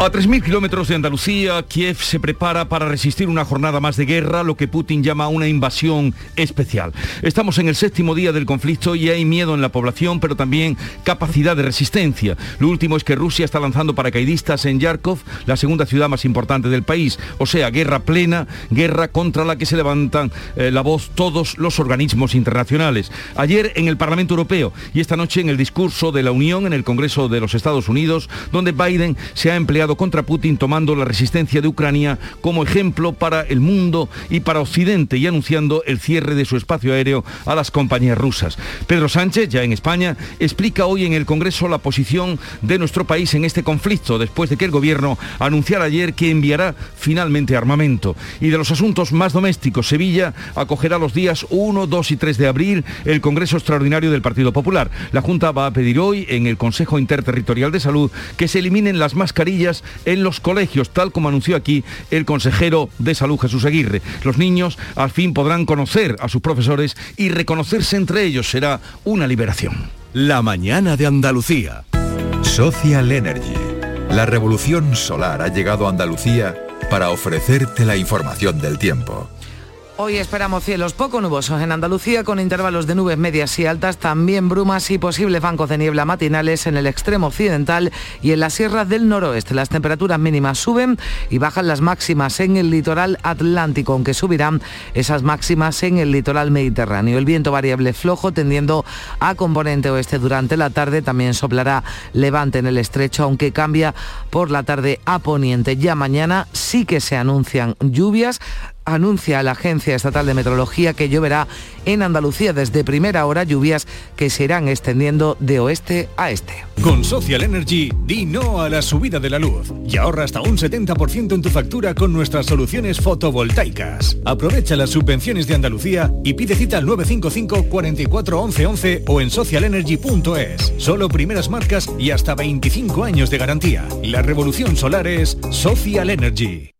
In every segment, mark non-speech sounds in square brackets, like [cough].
A 3.000 kilómetros de Andalucía, Kiev se prepara para resistir una jornada más de guerra, lo que Putin llama una invasión especial. Estamos en el séptimo día del conflicto y hay miedo en la población, pero también capacidad de resistencia. Lo último es que Rusia está lanzando paracaidistas en Yarkov, la segunda ciudad más importante del país. O sea, guerra plena, guerra contra la que se levantan eh, la voz todos los organismos internacionales. Ayer en el Parlamento Europeo y esta noche en el discurso de la Unión en el Congreso de los Estados Unidos, donde Biden se ha empleado contra Putin tomando la resistencia de Ucrania como ejemplo para el mundo y para Occidente y anunciando el cierre de su espacio aéreo a las compañías rusas. Pedro Sánchez, ya en España, explica hoy en el Congreso la posición de nuestro país en este conflicto después de que el gobierno anunciara ayer que enviará finalmente armamento. Y de los asuntos más domésticos, Sevilla acogerá los días 1, 2 y 3 de abril el Congreso Extraordinario del Partido Popular. La Junta va a pedir hoy en el Consejo Interterritorial de Salud que se eliminen las mascarillas en los colegios, tal como anunció aquí el consejero de Salud Jesús Aguirre. Los niños al fin podrán conocer a sus profesores y reconocerse entre ellos será una liberación. La mañana de Andalucía. Social Energy. La revolución solar ha llegado a Andalucía para ofrecerte la información del tiempo. Hoy esperamos cielos poco nubosos en Andalucía con intervalos de nubes medias y altas, también brumas y posibles bancos de niebla matinales en el extremo occidental y en la sierra del noroeste. Las temperaturas mínimas suben y bajan las máximas en el litoral atlántico, aunque subirán esas máximas en el litoral mediterráneo. El viento variable flojo tendiendo a componente oeste durante la tarde, también soplará levante en el estrecho, aunque cambia por la tarde a poniente. Ya mañana sí que se anuncian lluvias anuncia la Agencia Estatal de Meteorología que lloverá en Andalucía desde primera hora, lluvias que se irán extendiendo de oeste a este. Con Social Energy, di no a la subida de la luz y ahorra hasta un 70% en tu factura con nuestras soluciones fotovoltaicas. Aprovecha las subvenciones de Andalucía y pide cita al 955 44 11 11 o en socialenergy.es. Solo primeras marcas y hasta 25 años de garantía. La revolución solar es Social Energy.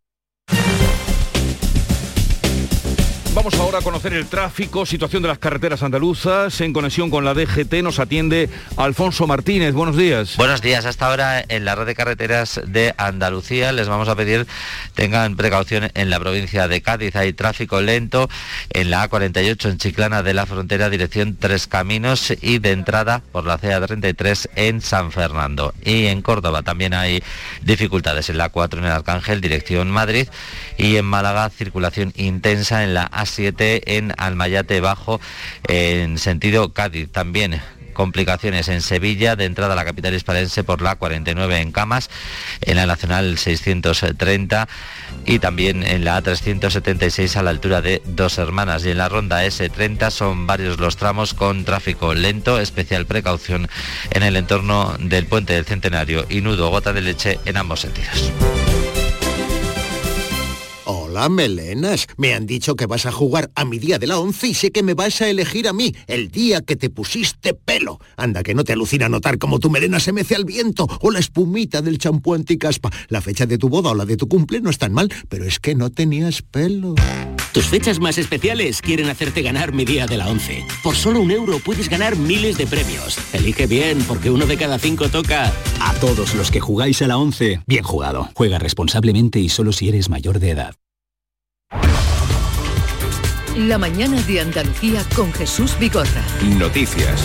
Ahora conocer el tráfico, situación de las carreteras andaluzas. En conexión con la DGT nos atiende Alfonso Martínez. Buenos días. Buenos días. Hasta ahora en la red de carreteras de Andalucía les vamos a pedir tengan precaución en la provincia de Cádiz. Hay tráfico lento en la A48 en Chiclana de la Frontera, dirección Tres Caminos y de entrada por la CA33 en San Fernando. Y en Córdoba también hay dificultades en la A4 en el Arcángel, dirección Madrid. Y en Málaga circulación intensa en la A7 en Almayate Bajo en sentido Cádiz. También complicaciones en Sevilla, de entrada a la capital hispalense por la 49 en Camas, en la Nacional 630 y también en la A376 a la altura de Dos Hermanas. Y en la ronda S30 son varios los tramos con tráfico lento, especial precaución en el entorno del puente del Centenario y nudo gota de leche en ambos sentidos. Hola, melenas. Me han dicho que vas a jugar a mi día de la once y sé que me vas a elegir a mí, el día que te pusiste pelo. Anda, que no te alucina notar cómo tu melena se mece al viento o la espumita del champú anticaspa. La fecha de tu boda o la de tu cumple no es tan mal, pero es que no tenías pelo. Tus fechas más especiales quieren hacerte ganar mi día de la once. Por solo un euro puedes ganar miles de premios. Elige bien, porque uno de cada cinco toca. A todos los que jugáis a la once, bien jugado. Juega responsablemente y solo si eres mayor de edad. La mañana de Andalucía con Jesús Bigorra. Noticias.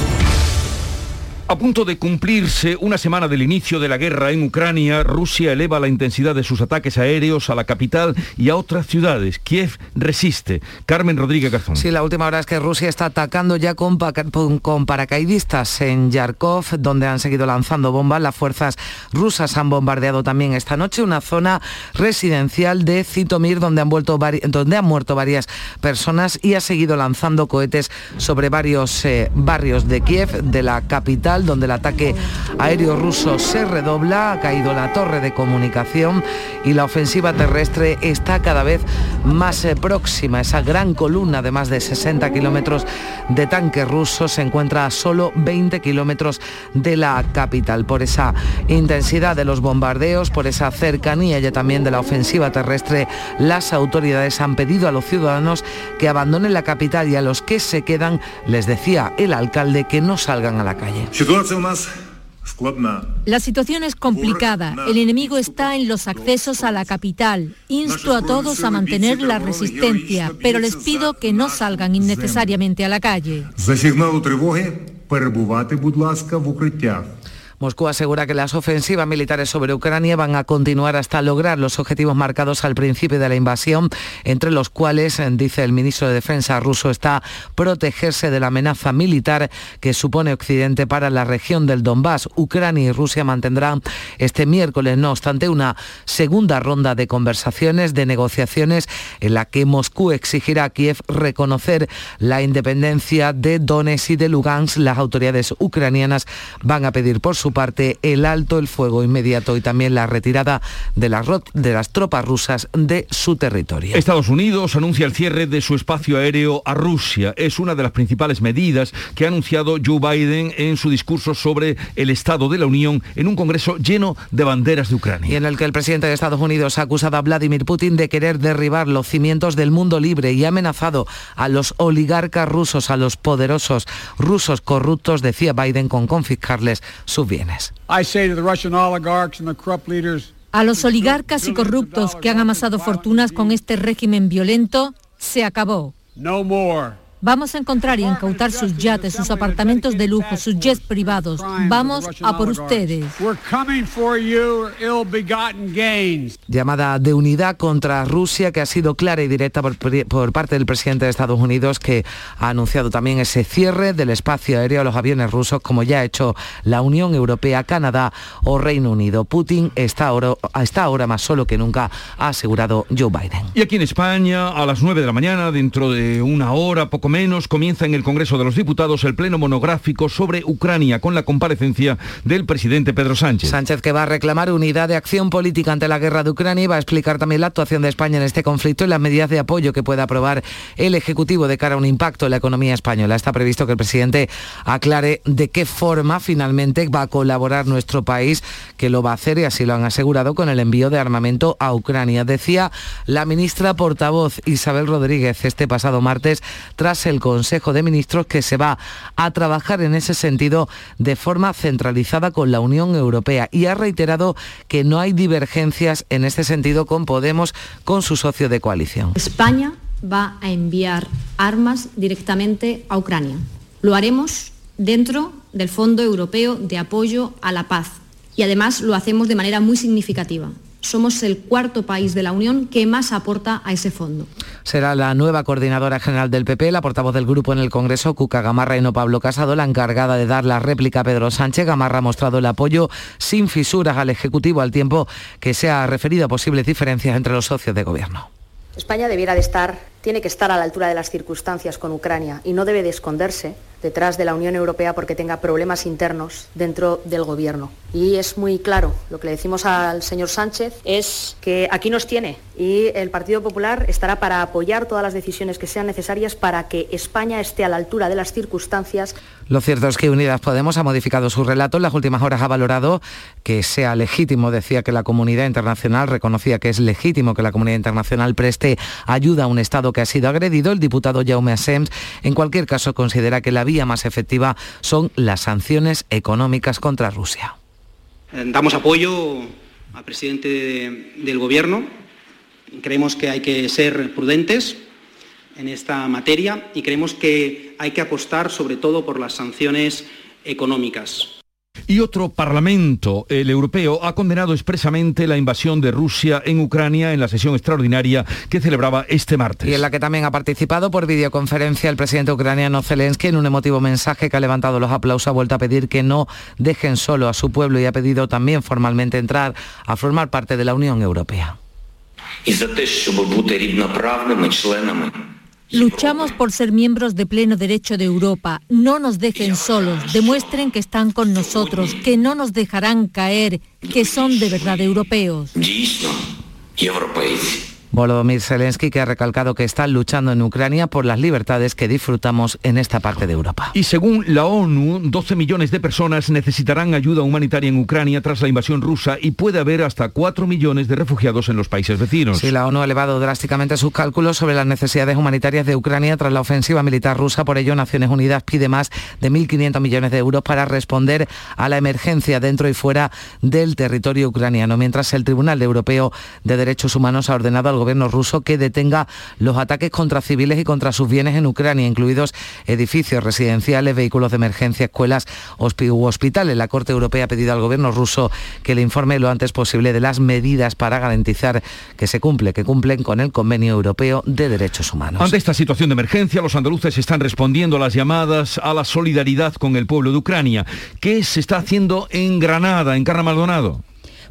A punto de cumplirse una semana del inicio de la guerra en Ucrania, Rusia eleva la intensidad de sus ataques aéreos a la capital y a otras ciudades. Kiev resiste. Carmen Rodríguez Garzón. Sí, la última hora es que Rusia está atacando ya con, paracaidistas en Yarkov, donde han seguido lanzando bombas. Las fuerzas rusas han bombardeado también esta noche una zona residencial de Zitomir, donde han, vuelto donde han muerto varias personas y ha seguido lanzando cohetes sobre varios eh, barrios de Kiev, de la capital donde el ataque aéreo ruso se redobla, ha caído la torre de comunicación y la ofensiva terrestre está cada vez más eh, próxima. Esa gran columna de más de 60 kilómetros de tanques rusos se encuentra a solo 20 kilómetros de la capital. Por esa intensidad de los bombardeos, por esa cercanía ya también de la ofensiva terrestre, las autoridades han pedido a los ciudadanos que abandonen la capital y a los que se quedan les decía el alcalde que no salgan a la calle. La situación es complicada. El enemigo está en los accesos a la capital. Insto a todos a mantener la resistencia, pero les pido que no salgan innecesariamente a la calle. Moscú asegura que las ofensivas militares sobre Ucrania van a continuar hasta lograr los objetivos marcados al principio de la invasión, entre los cuales, dice el ministro de Defensa ruso, está protegerse de la amenaza militar que supone Occidente para la región del Donbass. Ucrania y Rusia mantendrán este miércoles, no obstante, una segunda ronda de conversaciones, de negociaciones, en la que Moscú exigirá a Kiev reconocer la independencia de Donetsk y de Lugansk. Las autoridades ucranianas van a pedir por su parte el alto el fuego inmediato y también la retirada de las, de las tropas rusas de su territorio. Estados Unidos anuncia el cierre de su espacio aéreo a Rusia. Es una de las principales medidas que ha anunciado Joe Biden en su discurso sobre el Estado de la Unión en un congreso lleno de banderas de Ucrania. Y en el que el presidente de Estados Unidos ha acusado a Vladimir Putin de querer derribar los cimientos del mundo libre y ha amenazado a los oligarcas rusos, a los poderosos rusos corruptos, decía Biden, con confiscarles sus bienes. A los oligarcas y corruptos que han amasado fortunas con este régimen violento, se acabó. Vamos a encontrar y incautar sus yates, sus apartamentos de lujo, sus jets privados. Vamos a por ustedes. Llamada de unidad contra Rusia que ha sido clara y directa por, por, parte del presidente de Estados Unidos que ha anunciado también ese cierre del espacio aéreo a los aviones rusos como ya ha hecho la Unión Europea, Canadá o Reino Unido. Putin está ahora, está ahora más solo que nunca, ha asegurado Joe Biden. Y aquí en España, a las 9 de la mañana, dentro de una hora, poco menos, comienza en el Congreso de los Diputados el pleno monográfico sobre Ucrania con la comparecencia del presidente Pedro Sánchez. Sánchez que va a reclamar unidad de acción política ante la guerra de Ucrania y va a explicar también la actuación de España en este conflicto y las medidas de apoyo que pueda aprobar el Ejecutivo de cara a un impacto en la economía española. Está previsto que el presidente aclare de qué forma finalmente va a colaborar nuestro país, que lo va a hacer y así lo han asegurado con el envío de armamento a Ucrania. Decía la ministra portavoz Isabel Rodríguez este pasado martes tras el Consejo de Ministros que se va a trabajar en ese sentido de forma centralizada con la Unión Europea y ha reiterado que no hay divergencias en este sentido con Podemos, con su socio de coalición. España va a enviar armas directamente a Ucrania. Lo haremos dentro del Fondo Europeo de Apoyo a la Paz y además lo hacemos de manera muy significativa somos el cuarto país de la Unión que más aporta a ese fondo. Será la nueva coordinadora general del PP, la portavoz del grupo en el Congreso, Cuca Gamarra y no Pablo Casado, la encargada de dar la réplica a Pedro Sánchez. Gamarra ha mostrado el apoyo sin fisuras al Ejecutivo al tiempo que se ha referido a posibles diferencias entre los socios de gobierno. España debiera de estar, tiene que estar a la altura de las circunstancias con Ucrania y no debe de esconderse detrás de la Unión Europea porque tenga problemas internos dentro del gobierno. Y es muy claro, lo que le decimos al señor Sánchez es que aquí nos tiene y el Partido Popular estará para apoyar todas las decisiones que sean necesarias para que España esté a la altura de las circunstancias. Lo cierto es que Unidas Podemos ha modificado su relato. En las últimas horas ha valorado que sea legítimo, decía que la comunidad internacional reconocía que es legítimo que la comunidad internacional preste ayuda a un Estado que ha sido agredido. El diputado Jaume Assems, en cualquier caso, considera que la vía más efectiva son las sanciones económicas contra Rusia. Eh, damos apoyo al presidente del Gobierno. Creemos que hay que ser prudentes en esta materia y creemos que hay que apostar sobre todo por las sanciones económicas. Y otro parlamento, el europeo, ha condenado expresamente la invasión de Rusia en Ucrania en la sesión extraordinaria que celebraba este martes. Y en la que también ha participado por videoconferencia el presidente ucraniano Zelensky en un emotivo mensaje que ha levantado los aplausos, ha vuelto a pedir que no dejen solo a su pueblo y ha pedido también formalmente entrar a formar parte de la Unión Europea Luchamos por ser miembros de pleno derecho de Europa. No nos dejen solos. Demuestren que están con nosotros, que no nos dejarán caer, que son de verdad europeos. Volodymyr Zelensky que ha recalcado que está luchando en Ucrania por las libertades que disfrutamos en esta parte de Europa. Y según la ONU, 12 millones de personas necesitarán ayuda humanitaria en Ucrania tras la invasión rusa y puede haber hasta 4 millones de refugiados en los países vecinos. Sí, la ONU ha elevado drásticamente sus cálculos sobre las necesidades humanitarias de Ucrania tras la ofensiva militar rusa. Por ello, Naciones Unidas pide más de 1.500 millones de euros para responder a la emergencia dentro y fuera del territorio ucraniano, mientras el Tribunal Europeo de Derechos Humanos ha ordenado al gobierno ruso que detenga los ataques contra civiles y contra sus bienes en Ucrania, incluidos edificios residenciales, vehículos de emergencia, escuelas u hospitales. La Corte Europea ha pedido al gobierno ruso que le informe lo antes posible de las medidas para garantizar que se cumple, que cumplen con el Convenio Europeo de Derechos Humanos. Ante esta situación de emergencia, los andaluces están respondiendo a las llamadas a la solidaridad con el pueblo de Ucrania. ¿Qué se está haciendo en Granada, en Carra Maldonado?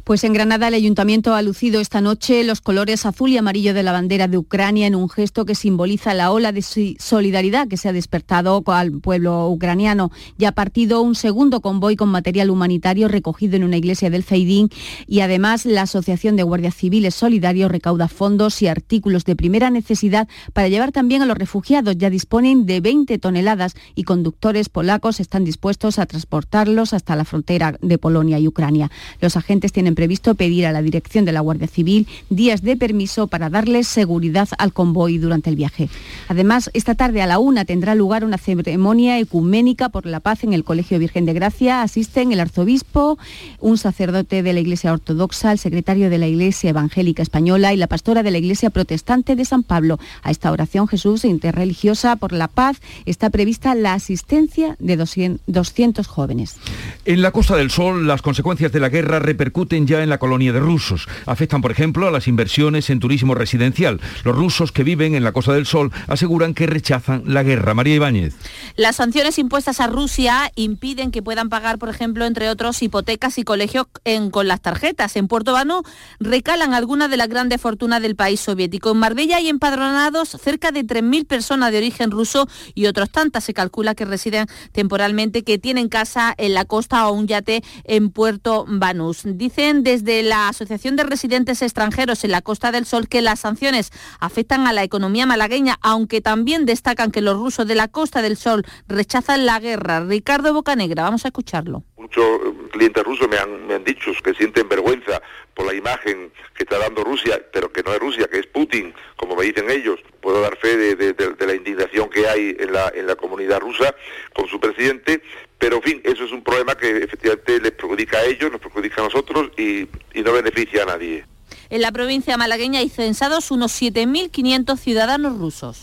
Pues en Granada el ayuntamiento ha lucido esta noche los colores azul y amarillo de la bandera de Ucrania en un gesto que simboliza la ola de solidaridad que se ha despertado al pueblo ucraniano. Ya ha partido un segundo convoy con material humanitario recogido en una iglesia del Feidín y además la Asociación de Guardias Civiles Solidarios recauda fondos y artículos de primera necesidad para llevar también a los refugiados. Ya disponen de 20 toneladas y conductores polacos están dispuestos a transportarlos hasta la frontera de Polonia y Ucrania. Los agentes tienen previsto pedir a la dirección de la Guardia Civil días de permiso para darles seguridad al convoy durante el viaje. Además, esta tarde a la una tendrá lugar una ceremonia ecuménica por la paz en el Colegio Virgen de Gracia. Asisten el arzobispo, un sacerdote de la Iglesia Ortodoxa, el secretario de la Iglesia Evangélica Española y la pastora de la Iglesia Protestante de San Pablo. A esta oración Jesús interreligiosa por la paz está prevista la asistencia de 200 jóvenes. En la Costa del Sol, las consecuencias de la guerra repercuten ya en la colonia de rusos. Afectan, por ejemplo, a las inversiones en turismo residencial. Los rusos que viven en la Costa del Sol aseguran que rechazan la guerra. María Ibáñez. Las sanciones impuestas a Rusia impiden que puedan pagar, por ejemplo, entre otros, hipotecas y colegios con las tarjetas. En Puerto Vano recalan algunas de las grandes fortunas del país soviético. En Marbella hay empadronados cerca de 3.000 personas de origen ruso y otros tantas se calcula que residen temporalmente, que tienen casa en la costa o un yate en Puerto Banús. Dicen desde la Asociación de Residentes Extranjeros en la Costa del Sol que las sanciones afectan a la economía malagueña, aunque también destacan que los rusos de la Costa del Sol rechazan la guerra. Ricardo Bocanegra, vamos a escucharlo. Muchos clientes rusos me han, me han dicho que sienten vergüenza por la imagen que está dando Rusia, pero que no es Rusia, que es Putin, como me dicen ellos. Puedo dar fe de, la indignación que hay en la, en la comunidad rusa con su presidente, pero en fin, eso es un problema que efectivamente les perjudica a ellos, nos perjudica a nosotros y, y no beneficia a nadie. En la provincia malagueña hay censados unos 7.500 ciudadanos rusos.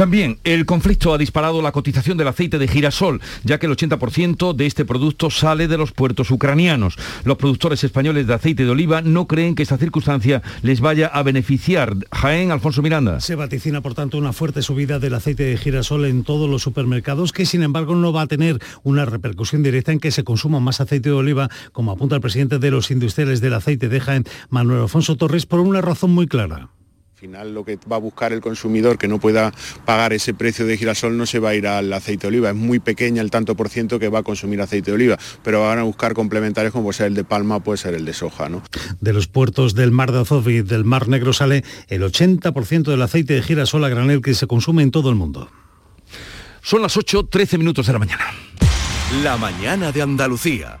También el conflicto ha disparado la cotización del aceite de girasol, ya que el 80% de este producto sale de los puertos ucranianos. Los productores españoles de aceite de oliva no creen que esta circunstancia les vaya a beneficiar. Jaén, Alfonso Miranda. Se vaticina, por tanto, una fuerte subida del aceite de girasol en todos los supermercados, que sin embargo no va a tener una repercusión directa en que se consuma más aceite de oliva, como apunta el presidente de los industriales del aceite de Jaén, Manuel Alfonso Torres, por una razón muy clara final lo que va a buscar el consumidor que no pueda pagar ese precio de girasol no se va a ir al aceite de oliva. Es muy pequeña el tanto por ciento que va a consumir aceite de oliva, pero van a buscar complementarios como puede ser el de palma, puede ser el de soja. ¿no? De los puertos del Mar de Azov y del Mar Negro sale el 80% del aceite de girasol a granel que se consume en todo el mundo. Son las 8, 13 minutos de la mañana. La mañana de Andalucía.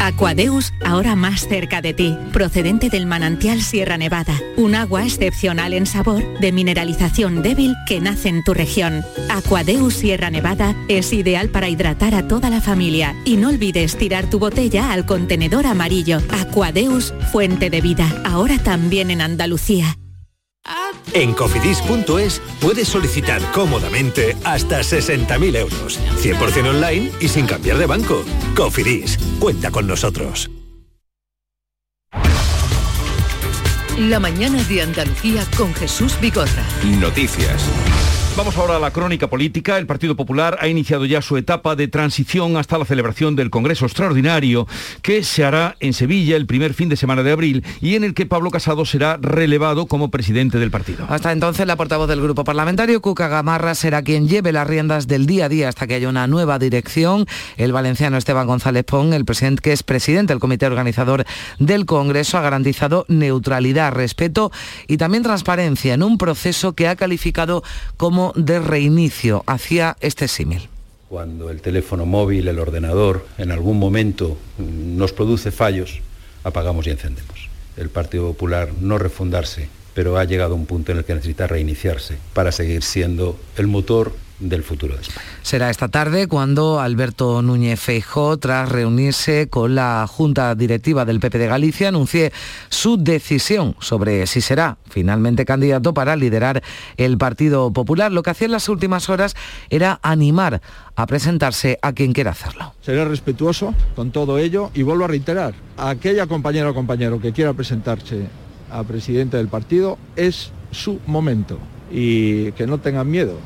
Aquadeus, ahora más cerca de ti, procedente del manantial Sierra Nevada, un agua excepcional en sabor, de mineralización débil que nace en tu región. Aquadeus Sierra Nevada es ideal para hidratar a toda la familia y no olvides tirar tu botella al contenedor amarillo. Aquadeus, fuente de vida, ahora también en Andalucía. En cofidis.es puedes solicitar cómodamente hasta 60.000 euros, 100% online y sin cambiar de banco. Cofidis, cuenta con nosotros. La mañana de Andalucía con Jesús Bigorra. Noticias. Vamos ahora a la crónica política. El Partido Popular ha iniciado ya su etapa de transición hasta la celebración del Congreso Extraordinario que se hará en Sevilla el primer fin de semana de abril y en el que Pablo Casado será relevado como presidente del partido. Hasta entonces la portavoz del grupo parlamentario, Cuca Gamarra, será quien lleve las riendas del día a día hasta que haya una nueva dirección. El valenciano Esteban González Pon, el presidente que es presidente del comité organizador del Congreso, ha garantizado neutralidad, respeto y también transparencia en un proceso que ha calificado como de reinicio. hacia este símil. Cuando el teléfono móvil, el ordenador, en algún momento nos produce fallos, apagamos y encendemos. El Partido Popular no refundarse, pero ha llegado a un punto en el que necesita reiniciarse para seguir siendo el motor del futuro de España. Será esta tarde cuando Alberto Núñez Feijó, tras reunirse con la Junta Directiva del PP de Galicia, anuncie su decisión sobre si será finalmente candidato para liderar el Partido Popular. Lo que hacía en las últimas horas era animar a presentarse a quien quiera hacerlo. Seré respetuoso con todo ello y vuelvo a reiterar, a aquella compañera o compañero que quiera presentarse a presidente del partido es su momento y que no tengan miedo.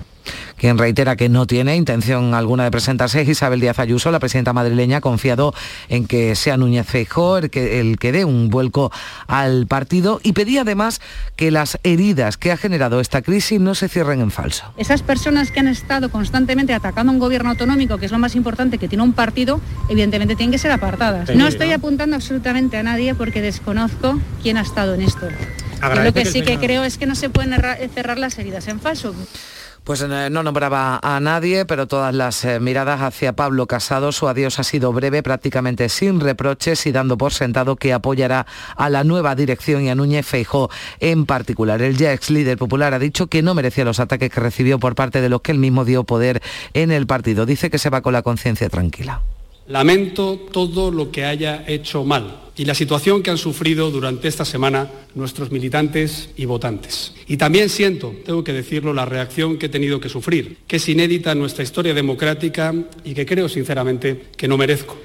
Quien reitera que no tiene intención alguna de presentarse es Isabel Díaz Ayuso, la presidenta madrileña, ha confiado en que sea Núñez Feijóo el que, el que dé un vuelco al partido y pedía además que las heridas que ha generado esta crisis no se cierren en falso. Esas personas que han estado constantemente atacando a un gobierno autonómico, que es lo más importante que tiene un partido, evidentemente tienen que ser apartadas. No estoy apuntando absolutamente a nadie porque desconozco quién ha estado en esto. lo que sí que creo es que no se pueden cerrar las heridas en falso. Pues eh, no nombraba a nadie, pero todas las eh, miradas hacia Pablo Casado, su adiós ha sido breve, prácticamente sin reproches y dando por sentado que apoyará a la nueva dirección y a Núñez Feijó en particular. El ya ex líder popular ha dicho que no merecía los ataques que recibió por parte de los que él mismo dio poder en el partido. Dice que se va con la conciencia tranquila. Lamento todo lo que haya hecho mal y la situación que han sufrido durante esta semana nuestros militantes y votantes. Y también siento, tengo que decirlo, la reacción que he tenido que sufrir, que es inédita en nuestra historia democrática y que creo sinceramente que no merezco.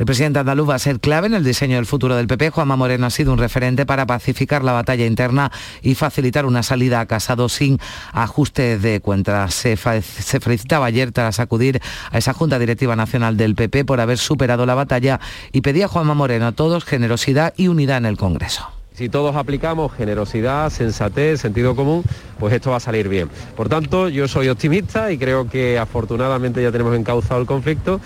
El presidente andaluz va a ser clave en el diseño del futuro del PP. Juanma Moreno ha sido un referente para pacificar la batalla interna y facilitar una salida a Casado sin ajuste de cuentas. Se, felicitaba ayer tras acudir a esa Junta Directiva Nacional del PP por haber superado la batalla y pedía a Juanma Moreno a todos generosidad y unidad en el Congreso. Si todos aplicamos generosidad, sensatez, sentido común, pues esto va a salir bien. Por tanto, yo soy optimista y creo que afortunadamente ya tenemos encauzado el conflicto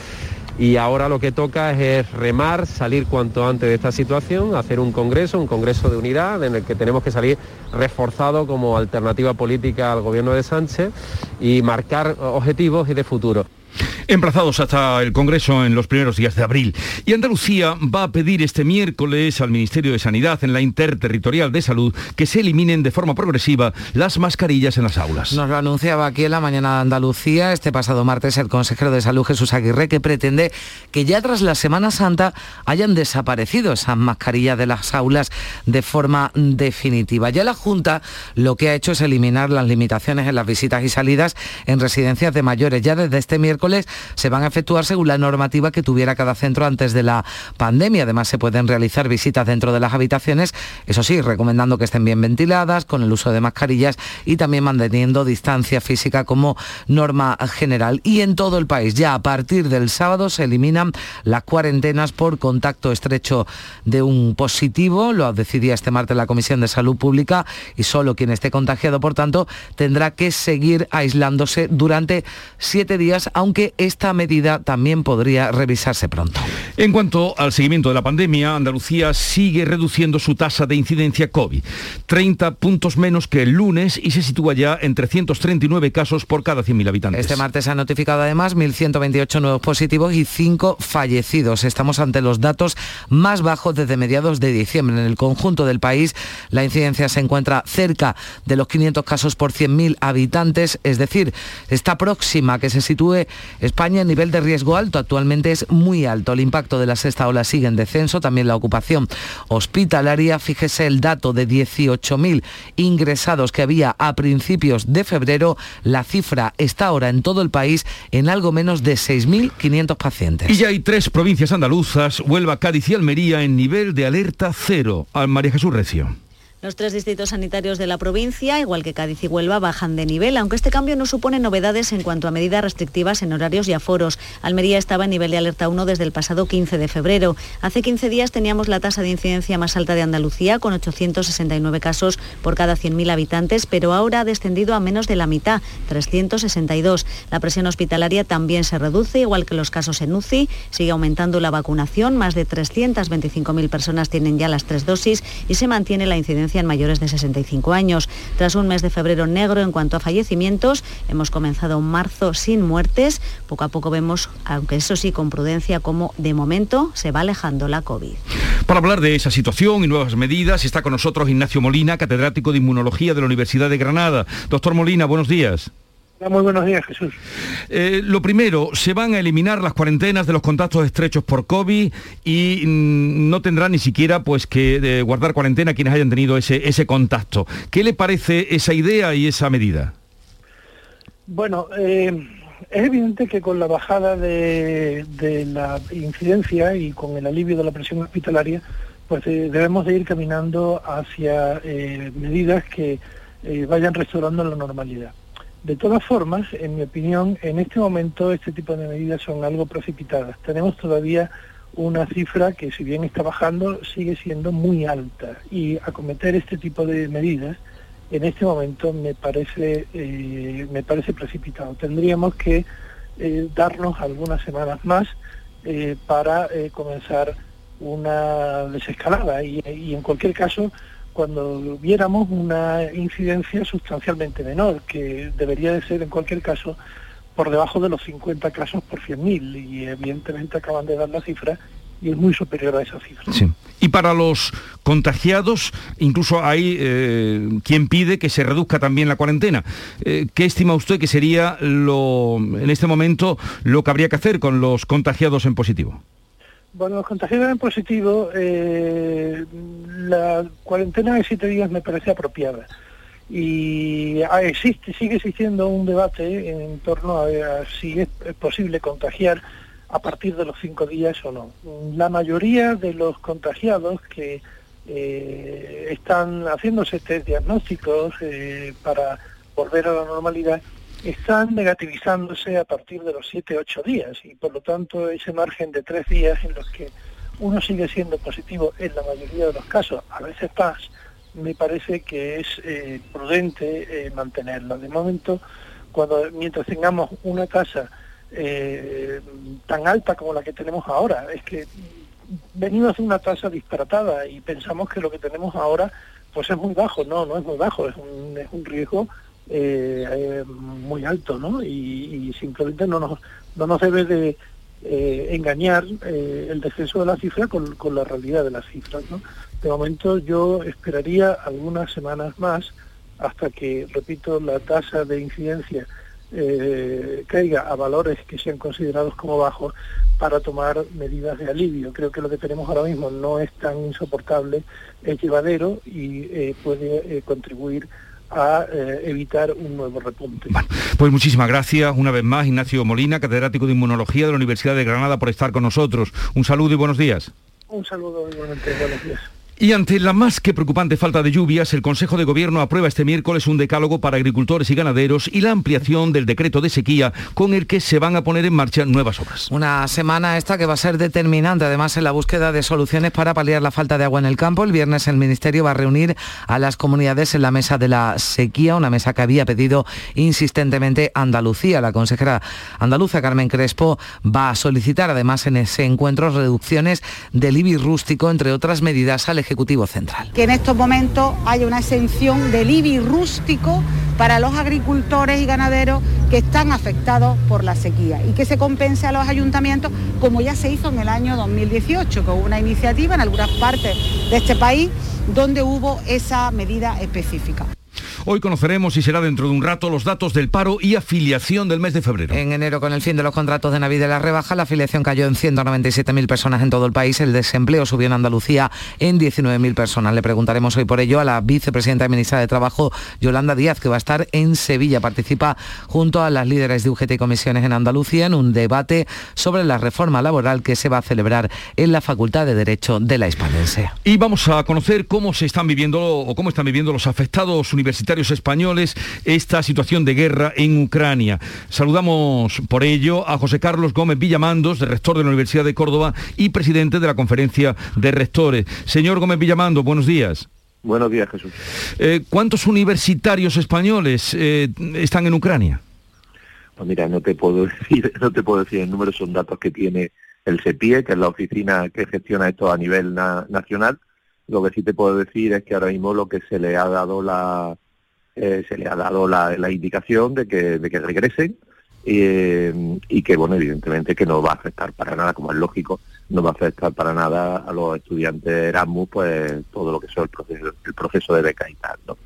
y ahora lo que toca es remar, salir cuanto antes de esta situación, hacer un congreso, un congreso de unidad en el que tenemos que salir reforzado como alternativa política al gobierno de Sánchez y marcar objetivos y de futuro emplazados hasta el Congreso en los primeros días de abril. Y Andalucía va a pedir este miércoles al Ministerio de Sanidad en la Interterritorial de Salud que se eliminen de forma progresiva las mascarillas en las aulas. Nos lo anunciaba aquí en la mañana de Andalucía este pasado martes el consejero de Salud Jesús Aguirre que pretende que ya tras la Semana Santa hayan desaparecido esas mascarillas de las aulas de forma definitiva. Ya la Junta lo que ha hecho es eliminar las limitaciones en las visitas y salidas en residencias de mayores. Ya desde este miércoles se van a efectuar según la normativa que tuviera cada centro antes de la pandemia. Además, se pueden realizar visitas dentro de las habitaciones, eso sí, recomendando que estén bien ventiladas, con el uso de mascarillas y también manteniendo distancia física como norma general. Y en todo el país, ya a partir del sábado, se eliminan las cuarentenas por contacto estrecho de un positivo. Lo decidía este martes la Comisión de Salud Pública y solo quien esté contagiado, por tanto, tendrá que seguir aislándose durante siete días, aunque esta medida también podría revisarse pronto. En cuanto al seguimiento de la pandemia, Andalucía sigue reduciendo su tasa de incidencia COVID. 30 puntos menos que el lunes y se sitúa ya en 339 casos por cada 100.000 habitantes. Este martes se han notificado además 1.128 nuevos positivos y 5 fallecidos. Estamos ante los datos más bajos desde mediados de diciembre. En el conjunto del país la incidencia se encuentra cerca de los 500 casos por 100.000 habitantes, es decir, está próxima a que se sitúe España en nivel de riesgo alto actualmente es muy alto. El impacto de la sexta ola sigue en descenso, también la ocupación hospitalaria. Fíjese el dato de 18.000 ingresados que había a principios de febrero. La cifra está ahora en todo el país en algo menos de 6.500 pacientes. Y ya hay tres provincias andaluzas, Huelva, Cádiz y Almería, en nivel de alerta cero. María Jesús Recio. Los tres distritos sanitarios de la provincia, igual que Cádiz y Huelva, bajan de nivel, aunque este cambio no supone novedades en cuanto a medidas restrictivas en horarios y aforos. Almería estaba en nivel de alerta 1 desde el pasado 15 de febrero. Hace 15 días teníamos la tasa de incidencia más alta de Andalucía, con 869 casos por cada 100.000 habitantes, pero ahora ha descendido a menos de la mitad, 362. La presión hospitalaria también se reduce, igual que los casos en UCI. Sigue aumentando la vacunación, más de 325.000 personas tienen ya las tres dosis y se mantiene la incidencia en mayores de 65 años. Tras un mes de febrero negro en cuanto a fallecimientos, hemos comenzado un marzo sin muertes. Poco a poco vemos, aunque eso sí con prudencia, cómo de momento se va alejando la COVID. Para hablar de esa situación y nuevas medidas está con nosotros Ignacio Molina, catedrático de Inmunología de la Universidad de Granada. Doctor Molina, buenos días. Muy buenos días, Jesús. Eh, lo primero, se van a eliminar las cuarentenas de los contactos estrechos por COVID y mm, no tendrán ni siquiera pues que eh, guardar cuarentena quienes hayan tenido ese, ese contacto. ¿Qué le parece esa idea y esa medida? Bueno, eh, es evidente que con la bajada de, la incidencia y con el alivio de la presión hospitalaria, pues debemos de ir caminando hacia medidas que vayan restaurando la normalidad. De todas formas, en mi opinión, en este momento este tipo de medidas son algo precipitadas. Tenemos todavía una cifra que si bien está bajando, sigue siendo muy alta y acometer este tipo de medidas en este momento me parece, eh, me parece precipitado. Tendríamos que eh, darnos algunas semanas más eh, para comenzar una desescalada y en cualquier caso cuando viéramos una incidencia sustancialmente menor, que debería de ser en cualquier caso por debajo de los 50 casos por 100.000 y evidentemente acaban de dar la cifra y es muy superior a esa cifra. Sí. Y para los contagiados, incluso hay eh, quien pide que se reduzca también la cuarentena. Eh, ¿Qué estima usted que sería lo, en este momento lo que habría que hacer con los contagiados en positivo? Bueno, los contagiados en positivo, eh, la cuarentena de siete días me parece apropiada. Y ah, existe, sigue existiendo un debate en torno a, si es posible contagiar a partir de los cinco días o no. La mayoría de los contagiados que eh, están haciéndose test diagnósticos eh, para volver a la normalidad están negativizándose a partir de los 7-8 días y por lo tanto ese margen de tres días en los que uno sigue siendo positivo en la mayoría de los casos, a veces más, me parece que es eh, prudente eh, mantenerlo. De momento, cuando mientras tengamos una tasa eh, tan alta como la que tenemos ahora, es que venimos de una tasa disparatada y pensamos que lo que tenemos ahora pues es muy bajo, no, no es muy bajo, es un, es un riesgo eh, eh, muy alto, ¿no? Y, simplemente no nos, no nos debe de eh, engañar eh, el descenso de la cifra con, la realidad de las cifras, ¿no? De momento yo esperaría algunas semanas más hasta que, repito, la tasa de incidencia caiga a valores que sean considerados como bajos para tomar medidas de alivio. Creo que lo que tenemos ahora mismo no es tan insoportable, es llevadero y puede contribuir a eh, evitar un nuevo repunte. pues muchísimas gracias una vez más Ignacio Molina, catedrático de Inmunología de la Universidad de Granada por estar con nosotros. Un saludo y buenos días. Un saludo igualmente, buenos días. Y ante la más que preocupante falta de lluvias, el Consejo de Gobierno aprueba este miércoles un decálogo para agricultores y ganaderos y la ampliación del decreto de sequía con el que se van a poner en marcha nuevas obras. Una semana esta que va a ser determinante además en la búsqueda de soluciones para paliar la falta de agua en el campo. El viernes el Ministerio va a reunir a las comunidades en la mesa de la sequía, una mesa que había pedido insistentemente Andalucía. La consejera andaluza Carmen Crespo va a solicitar además en ese encuentro reducciones del IBI rústico, entre otras medidas al Que en estos momentos haya una exención del IBI rústico para los agricultores y ganaderos que están afectados por la sequía y que se compense a los ayuntamientos como ya se hizo en el año 2018, con una iniciativa en algunas partes de este país donde hubo esa medida específica. Hoy conoceremos, y será dentro de un rato, los datos del paro y afiliación del mes de febrero. En enero, con el fin de los contratos de Navidad y la rebaja, la afiliación cayó en 197.000 personas en todo el país. El desempleo subió en Andalucía en 19.000 personas. Le preguntaremos hoy por ello a la vicepresidenta y ministra de Trabajo, Yolanda Díaz, que va a estar en Sevilla. Participa junto a las líderes de UGT y comisiones en Andalucía en un debate sobre la reforma laboral que se va a celebrar en la Facultad de Derecho de la Hispanense. Y vamos a conocer cómo se están viviendo o cómo están viviendo los afectados universitarios españoles esta situación de guerra en Ucrania. Saludamos por ello a José Carlos Gómez Villamandos, rector de la Universidad de Córdoba y presidente de la Conferencia de Rectores. Señor Gómez Villamando, buenos días. Buenos días, Jesús. Eh, ¿Cuántos universitarios españoles eh, están en Ucrania? Pues mira, no te puedo [laughs] decir, no te puedo decir el número, son datos que tiene el CEPIE, que es la oficina que gestiona esto a nivel nacional. Lo que sí te puedo decir es que ahora mismo lo que se le ha dado la eh, se le ha dado la, indicación de que, de que regresen eh, y que, bueno, evidentemente que no va a afectar para nada, como es lógico, no va a afectar para nada a los estudiantes Erasmus, pues todo lo que es el proceso, el proceso de beca y tal, ¿no?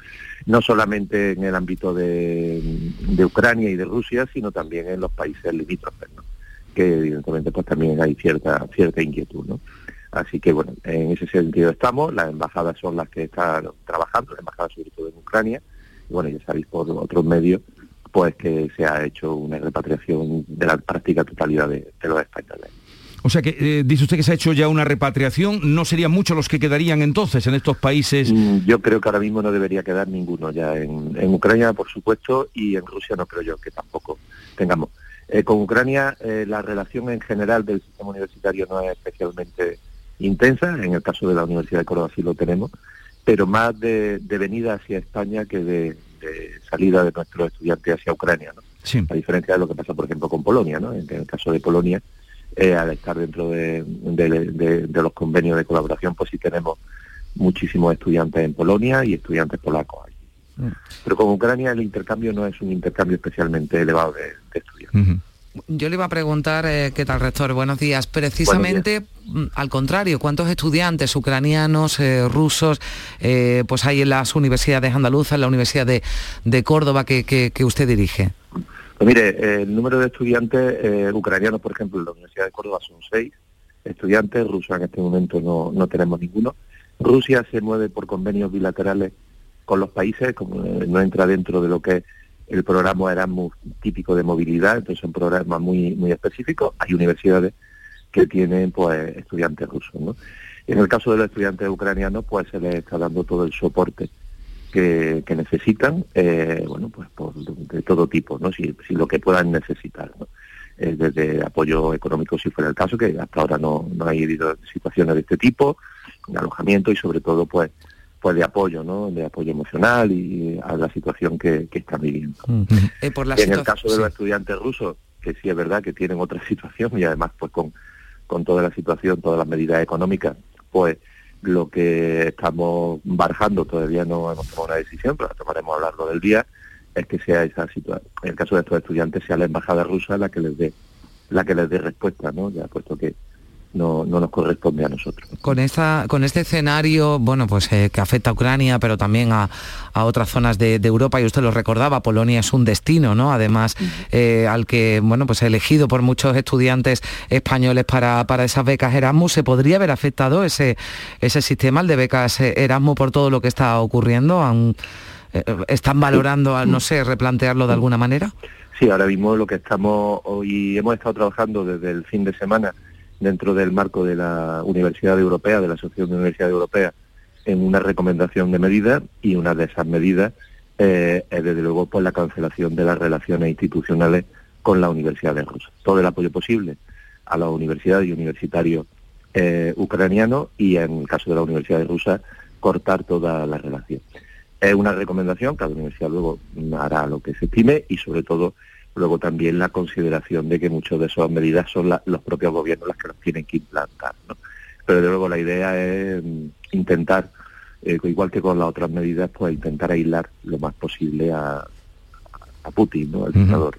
No solamente en el ámbito de, de Ucrania y de Rusia, sino también en los países limítrofes, ¿no? que evidentemente pues también hay cierta cierta inquietud, ¿no? Así que bueno, en ese sentido estamos, las embajadas son las que están trabajando, las embajadas sobre todo en Ucrania, bueno, ya sabéis por otros medios, pues que se ha hecho una repatriación de la práctica totalidad de, los españoles. O sea que eh, dice usted que se ha hecho ya una repatriación, ¿no serían muchos los que quedarían entonces en estos países? Mm, yo creo que ahora mismo no debería quedar ninguno ya en, Ucrania, por supuesto, y en Rusia no creo yo que tampoco tengamos. Eh, con Ucrania eh, la relación en general del sistema universitario no es especialmente intensa, en el caso de la Universidad de Córdoba sí lo tenemos, pero más de, venida hacia España que de, salida de nuestros estudiantes hacia Ucrania, ¿no? A diferencia de lo que pasa, por ejemplo, con Polonia, ¿no? En, el caso de Polonia, eh, al estar dentro de, los convenios de colaboración, pues sí tenemos muchísimos estudiantes en Polonia y estudiantes polacos allí. Mm. Pero con Ucrania el intercambio no es un intercambio especialmente elevado de, estudiantes. Yo le iba a preguntar, eh, ¿qué tal, rector? Buenos días. Precisamente mm, al contrario, ¿cuántos estudiantes ucranianos, eh, rusos, eh, pues hay en las universidades andaluzas, en la Universidad de, Córdoba que, usted dirige? Pues mire, el número de estudiantes ucranianos, por ejemplo, en la Universidad de Córdoba son seis estudiantes, rusos en este momento no, no tenemos ninguno. Rusia se mueve por convenios bilaterales con los países, como no entra dentro de lo que es el programa Erasmus típico de movilidad, entonces son programas muy, muy específicos. Hay universidades que tienen pues estudiantes rusos, ¿no? En el caso de los estudiantes ucranianos, pues se les está dando todo el soporte que, necesitan, eh, bueno, pues por, de todo tipo, ¿no? Si, lo que puedan necesitar, ¿no? Eh, desde apoyo económico, si fuera el caso, que hasta ahora no, no hay situaciones de este tipo, alojamiento y sobre todo, pues, pues de apoyo, ¿no? De apoyo emocional y a la situación que, que están viviendo. Eh, en el caso de los estudiantes rusos, que sí es verdad que tienen otra [laughs] situación y además pues con, con toda la situación, todas las medidas económicas, pues lo que estamos barajando, todavía no hemos tomado una decisión, pero tomaremos a hablarlo del día, es que sea esa situación, en el caso de estos estudiantes sea la embajada rusa la que les dé la que les dé respuesta, ¿no? Ya puesto que no, no nos corresponde a nosotros. Con esta, con este escenario, bueno, pues eh, que afecta a Ucrania, pero también a, otras zonas de, Europa, y usted lo recordaba, Polonia es un destino, ¿no? Además, eh, al que, bueno, pues elegido por muchos estudiantes españoles para, para esas becas Erasmus, ¿se podría haber afectado ese, ese sistema, el de becas Erasmus, por todo lo que está ocurriendo? Eh, ¿Están valorando, no sé, replantearlo de alguna manera? Sí, ahora mismo lo que estamos hoy hemos estado trabajando desde el fin de semana dentro del marco de la Universidad Europea, de la Asociación de Universidades Europeas, en una recomendación de medidas y una de esas medidas eh, es desde luego pues la cancelación de las relaciones institucionales con las universidades rusas. Todo el apoyo posible a las universidades y universitarios eh, ucranianos y en el caso de la universidad rusa cortar toda la relación. Es una recomendación, cada universidad luego hará lo que se estime y sobre todo luego también la consideración de que muchas de esas medidas son los propios gobiernos las que las tienen que implantar. ¿no? Pero de luego la idea es mm, intentar, eh, igual que con las otras medidas, pues intentar aislar lo más posible a, a Putin, ¿no? al dictador.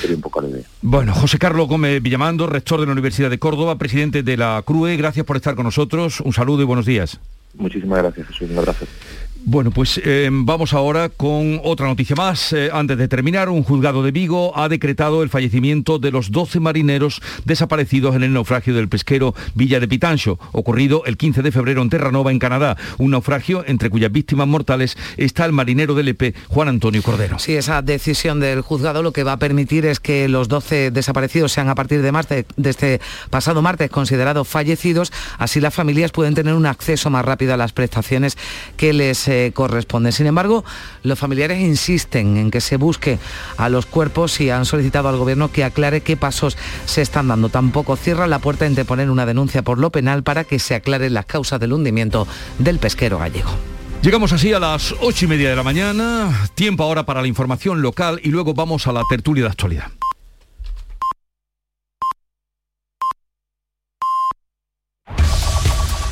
Sería un poco la idea. Bueno, José Carlos Gómez Villamando, rector de la Universidad de Córdoba, presidente de la CRUE, gracias por estar con nosotros. Un saludo y buenos días. Muchísimas gracias, Jesús. Un abrazo. Bueno, pues eh, vamos ahora con otra noticia más. Eh, antes de terminar, un juzgado de Vigo ha decretado el fallecimiento de los 12 marineros desaparecidos en el naufragio del pesquero Villa de Pitancho, ocurrido el 15 de febrero en Terranova, en Canadá. Un naufragio entre cuyas víctimas mortales está el marinero del EP, Juan Antonio Cordero. Sí, esa decisión del juzgado lo que va a permitir es que los 12 desaparecidos sean a partir de, martes, de este pasado martes considerados fallecidos. Así las familias pueden tener un acceso más rápido a las prestaciones que les eh, corresponde. Sin embargo, los familiares insisten en que se busque a los cuerpos y han solicitado al gobierno que aclare qué pasos se están dando. Tampoco cierra la puerta en poner una denuncia por lo penal para que se aclaren las causas del hundimiento del pesquero gallego. Llegamos así a las ocho y media de la mañana, tiempo ahora para la información local y luego vamos a la tertulia de actualidad.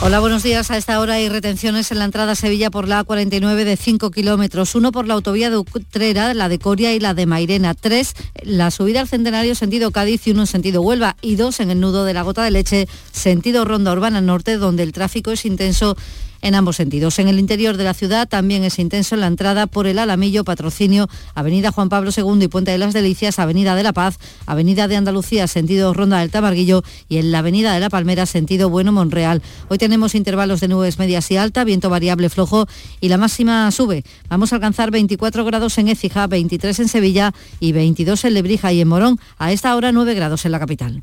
Hola, buenos días. A esta hora hay retenciones en la entrada a Sevilla por la A49 de 5 kilómetros. Uno por la autovía de Utrera, la de Coria y la de Mairena. Tres, la subida al Centenario sentido Cádiz y uno en sentido Huelva. Y dos en el nudo de la Gota de Leche, sentido Ronda Urbana Norte, donde el tráfico es intenso en ambos sentidos. En el interior de la ciudad también es intenso en la entrada por el Alamillo, Patrocinio, Avenida Juan Pablo II y Puente de las Delicias, Avenida de la Paz, Avenida de Andalucía, sentido Ronda del Tamarguillo y en la Avenida de la Palmera, sentido Bueno Monreal. Hoy tenemos intervalos de nubes medias y alta, viento variable flojo y la máxima sube. Vamos a alcanzar 24 grados en Écija, 23 en Sevilla y 22 en Lebrija y en Morón. A esta hora 9 grados en la capital.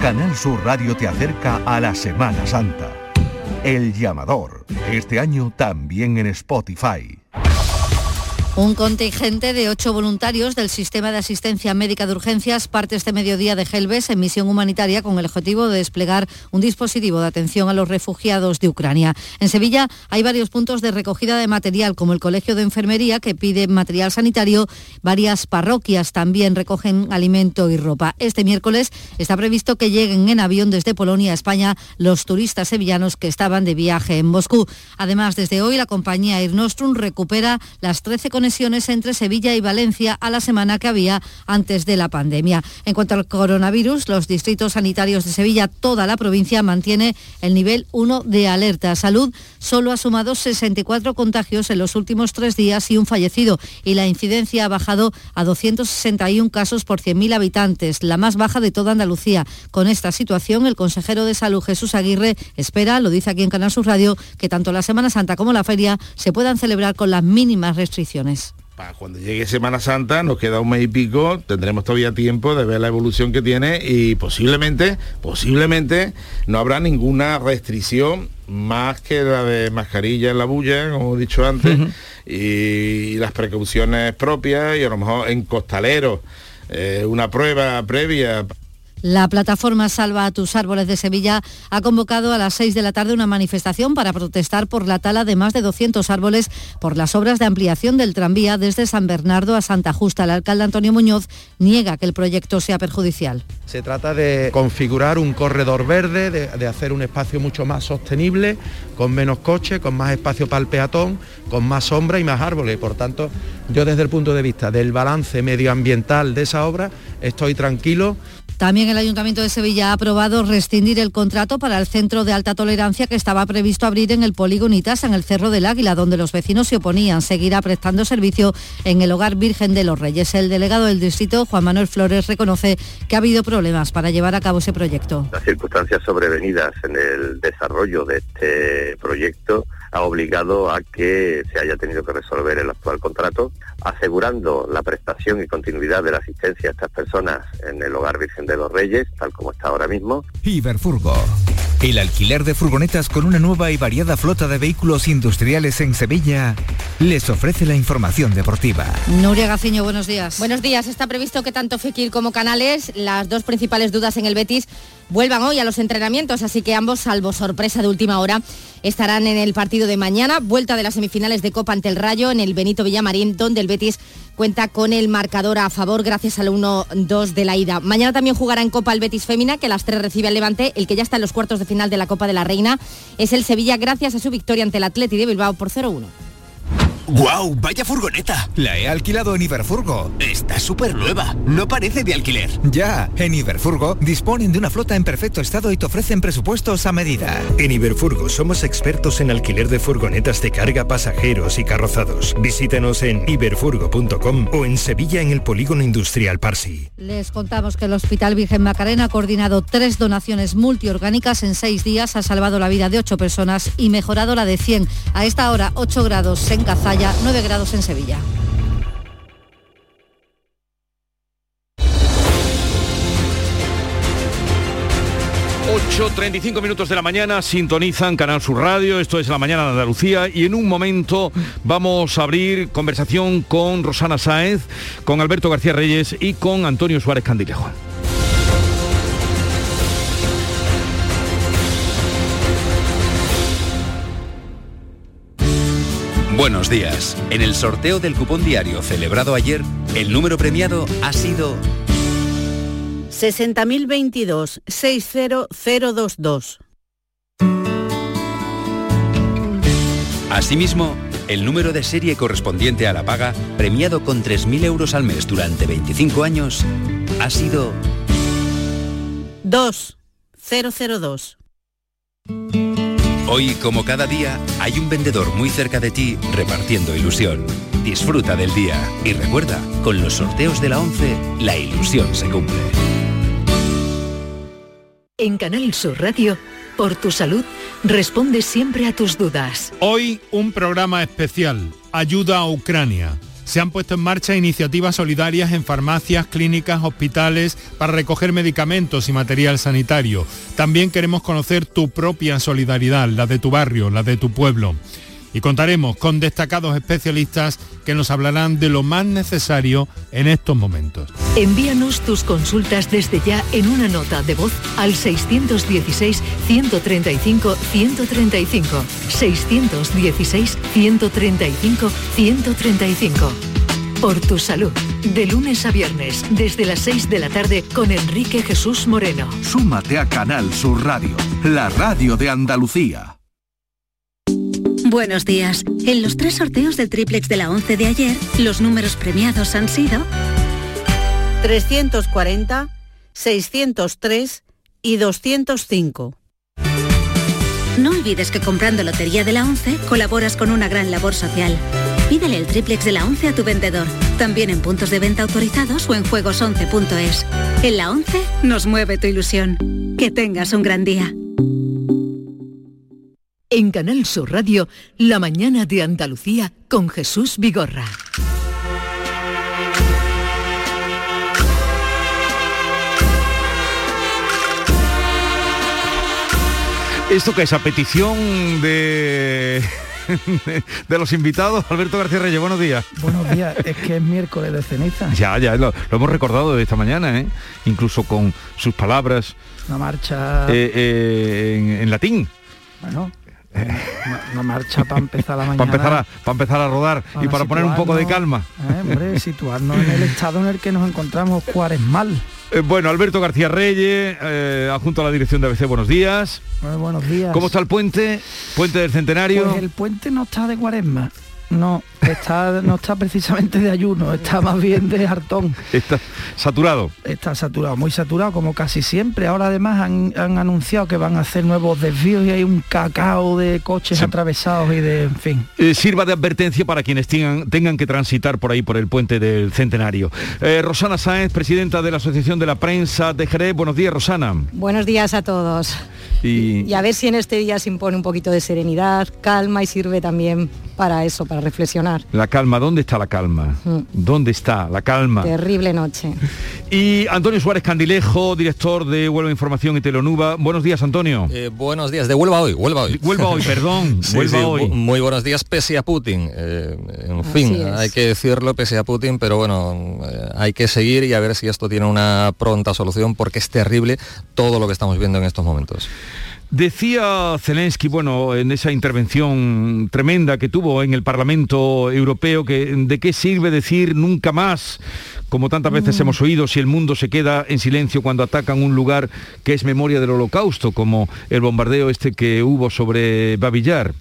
Canal Sur Radio te acerca a la Semana Santa. El llamador, este año también en Spotify. Un contingente de ocho voluntarios del Sistema de Asistencia Médica de Urgencias parte este mediodía de Gelbes en misión humanitaria con el objetivo de desplegar un dispositivo de atención a los refugiados de Ucrania. En Sevilla hay varios puntos de recogida de material, como el Colegio de Enfermería, que pide material sanitario. Varias parroquias también recogen alimento y ropa. Este miércoles está previsto que lleguen en avión desde Polonia a España los turistas sevillanos que estaban de viaje en Moscú. Además, desde hoy la compañía Air Nostrum recupera las 13 conexiones entre Sevilla y Valencia a la semana que había antes de la pandemia. En cuanto al coronavirus, los distritos sanitarios de Sevilla, toda la provincia mantiene el nivel 1 de alerta. Salud solo ha sumado 64 contagios en los últimos tres días y un fallecido y la incidencia ha bajado a 261 casos por 100.000 habitantes, la más baja de toda Andalucía. Con esta situación, el consejero de Salud Jesús Aguirre espera, lo dice aquí en Canal Sur Radio, que tanto la Semana Santa como la feria se puedan celebrar con las mínimas restricciones. Para cuando llegue Semana Santa, nos queda un mes y pico, tendremos todavía tiempo de ver la evolución que tiene y posiblemente, posiblemente no habrá ninguna restricción más que la de mascarilla en la bulla, como he dicho antes, y las precauciones propias y a lo mejor en costaleros eh, una prueba previa la plataforma Salva a tus árboles de Sevilla ha convocado a las 6 de la tarde una manifestación para protestar por la tala de más de 200 árboles por las obras de ampliación del tranvía desde San Bernardo a Santa Justa. El alcalde Antonio Muñoz niega que el proyecto sea perjudicial. Se trata de configurar un corredor verde, de, hacer un espacio mucho más sostenible, con menos coches, con más espacio para el peatón, con más sombra y más árboles. Por tanto, yo desde el punto de vista del balance medioambiental de esa obra estoy tranquilo. También el Ayuntamiento de Sevilla ha aprobado rescindir el contrato para el centro de alta tolerancia que estaba previsto abrir en el Polígonitas, en el Cerro del Águila, donde los vecinos se oponían. Seguirá prestando servicio en el Hogar Virgen de los Reyes. El delegado del distrito, Juan Manuel Flores, reconoce que ha habido problemas para llevar a cabo ese proyecto. Las circunstancias sobrevenidas en el desarrollo de este proyecto ha obligado a que se haya tenido que resolver el actual contrato, asegurando la prestación y continuidad de la asistencia a estas personas en el Hogar Virgen de los Reyes, tal como está ahora mismo. Iberfurgo. El alquiler de furgonetas con una nueva y variada flota de vehículos industriales en Sevilla les ofrece la información deportiva. Nuria Gaciño, buenos días. Buenos días. Está previsto que tanto Fekir como Canales, las dos principales dudas en el Betis, vuelvan hoy a los entrenamientos, así que ambos, salvo sorpresa de última hora, estarán en el partido de mañana, vuelta de las semifinales de Copa ante el Rayo en el Benito Villamarín, donde el Betis cuenta con el marcador a favor gracias al 1-2 de la ida. Mañana también jugará en Copa el Betis Fémina, que a las 3 recibe al Levante, el que ya está en los cuartos de final de la Copa de la Reina es el Sevilla gracias a su victoria ante el Atleti de Bilbao por 0-1. ¡Guau! ¡Vaya furgoneta! La he alquilado en Iberfurgo. Está súper nueva. No parece de alquiler. Ya, en Iberfurgo disponen de una flota en perfecto estado y te ofrecen presupuestos a medida. En Iberfurgo somos expertos en alquiler de furgonetas de carga, pasajeros y carrozados. Visítanos en iberfurgo.com o en Sevilla en el Polígono Industrial Parsi. Les contamos que el Hospital Virgen Macarena ha coordinado tres donaciones multiorgánicas en seis días, ha salvado la vida de ocho personas y mejorado la de 100. A esta hora, 8 grados en Cazalla 9 grados en Sevilla. ...8.35 minutos de la mañana, sintonizan Canal Sur Radio, esto es La Mañana de Andalucía y en un momento vamos a abrir conversación con Rosana Sáez, con Alberto García Reyes y con Antonio Suárez Candilejo. Buenos días. En el sorteo del cupón diario celebrado ayer, el número premiado ha sido 60.022-60022. Asimismo, el número de serie correspondiente a la paga, premiado con 3.000 euros al mes durante 25 años, ha sido 2002. Hoy, como cada día, hay un vendedor muy cerca de ti repartiendo ilusión. Disfruta del día y recuerda, con los sorteos de la 11, la ilusión se cumple. En Canal Sur Radio, por tu salud, responde siempre a tus dudas. Hoy un programa especial, Ayuda a Ucrania se han puesto en marcha iniciativas solidarias en farmacias, clínicas, hospitales para recoger medicamentos y material sanitario. También queremos conocer tu propia solidaridad, la de tu barrio, la de tu pueblo. Y contaremos con destacados especialistas que nos hablarán de lo más necesario en estos momentos. Envíanos tus consultas desde ya en una nota de voz al 616-135-135. 616-135-135. Por tu salud. De lunes a viernes, desde las 6 de la tarde, con Enrique Jesús Moreno. Súmate a Canal Sur Radio, la radio de Andalucía. Buenos días. En los tres sorteos del triplex de la 11 de ayer, los números premiados han sido 340, 603 y 205. No olvides que comprando Lotería de la 11 colaboras con una gran labor social. Pídele el triplex de la 11 a tu vendedor, también en puntos de venta autorizados o en juegos11.es. En la 11 nos mueve tu ilusión. Que tengas un gran día. En Canal Sur Radio, La mañana de Andalucía con Jesús Vigorra. ¿Esto que es a petición de, [laughs] de los invitados? Alberto García Reyes, buenos días. Buenos días, es que es miércoles de ceniza. Ya, ya, lo, hemos recordado de esta mañana, ¿eh? incluso con sus palabras. Una marcha... Eh, eh, en latín. Bueno, una, marcha para empezar la [laughs] mañana. Para empezar a, para empezar a rodar y para poner un poco de calma. Eh, hombre, [laughs] situarnos en el estado en el que nos encontramos mal Eh, bueno, Alberto García Reyes, eh, adjunto a la dirección de ABC, buenos días. buenos días. ¿Cómo está el puente? Puente del Centenario. Pues el puente no está de cuaresma. No, está, no está precisamente de ayuno, está más bien de hartón. Está saturado. Está saturado, muy saturado, como casi siempre. Ahora además han, anunciado que van a hacer nuevos desvíos y hay un cacao de coches atravesados y de, en fin. Eh, sirva de advertencia para quienes tengan, tengan que transitar por ahí, por el puente del Centenario. Eh, Rosana Sáenz, presidenta de la Asociación de la Prensa de Jerez. Buenos días, Rosana. Buenos días a todos. Y... y a ver si en este día se impone un poquito de serenidad, calma y sirve también para eso, para reflexionar. La calma, ¿dónde está la calma? Mm. ¿Dónde está la calma? Terrible noche. Y Antonio Suárez Candilejo, director de Huelva Información y Telonuba. Buenos días, Antonio. Eh, buenos días, de Huelva hoy, Huelva hoy. Huelva hoy, perdón, [laughs] Sí, Huelva sí, hoy. Muy buenos días, pese a Putin. Eh, en fin, es. hay que decirlo, pese a Putin, pero bueno, eh, hay que seguir y a ver si esto tiene una pronta solución, porque es terrible todo lo que estamos viendo en estos momentos. Decía Zelensky, bueno, en esa intervención tremenda que tuvo en el Parlamento Europeo, que de qué sirve decir nunca más, como tantas veces hemos oído, si el mundo se queda en silencio cuando atacan un lugar que es memoria del holocausto, como el bombardeo este que hubo sobre Babillar.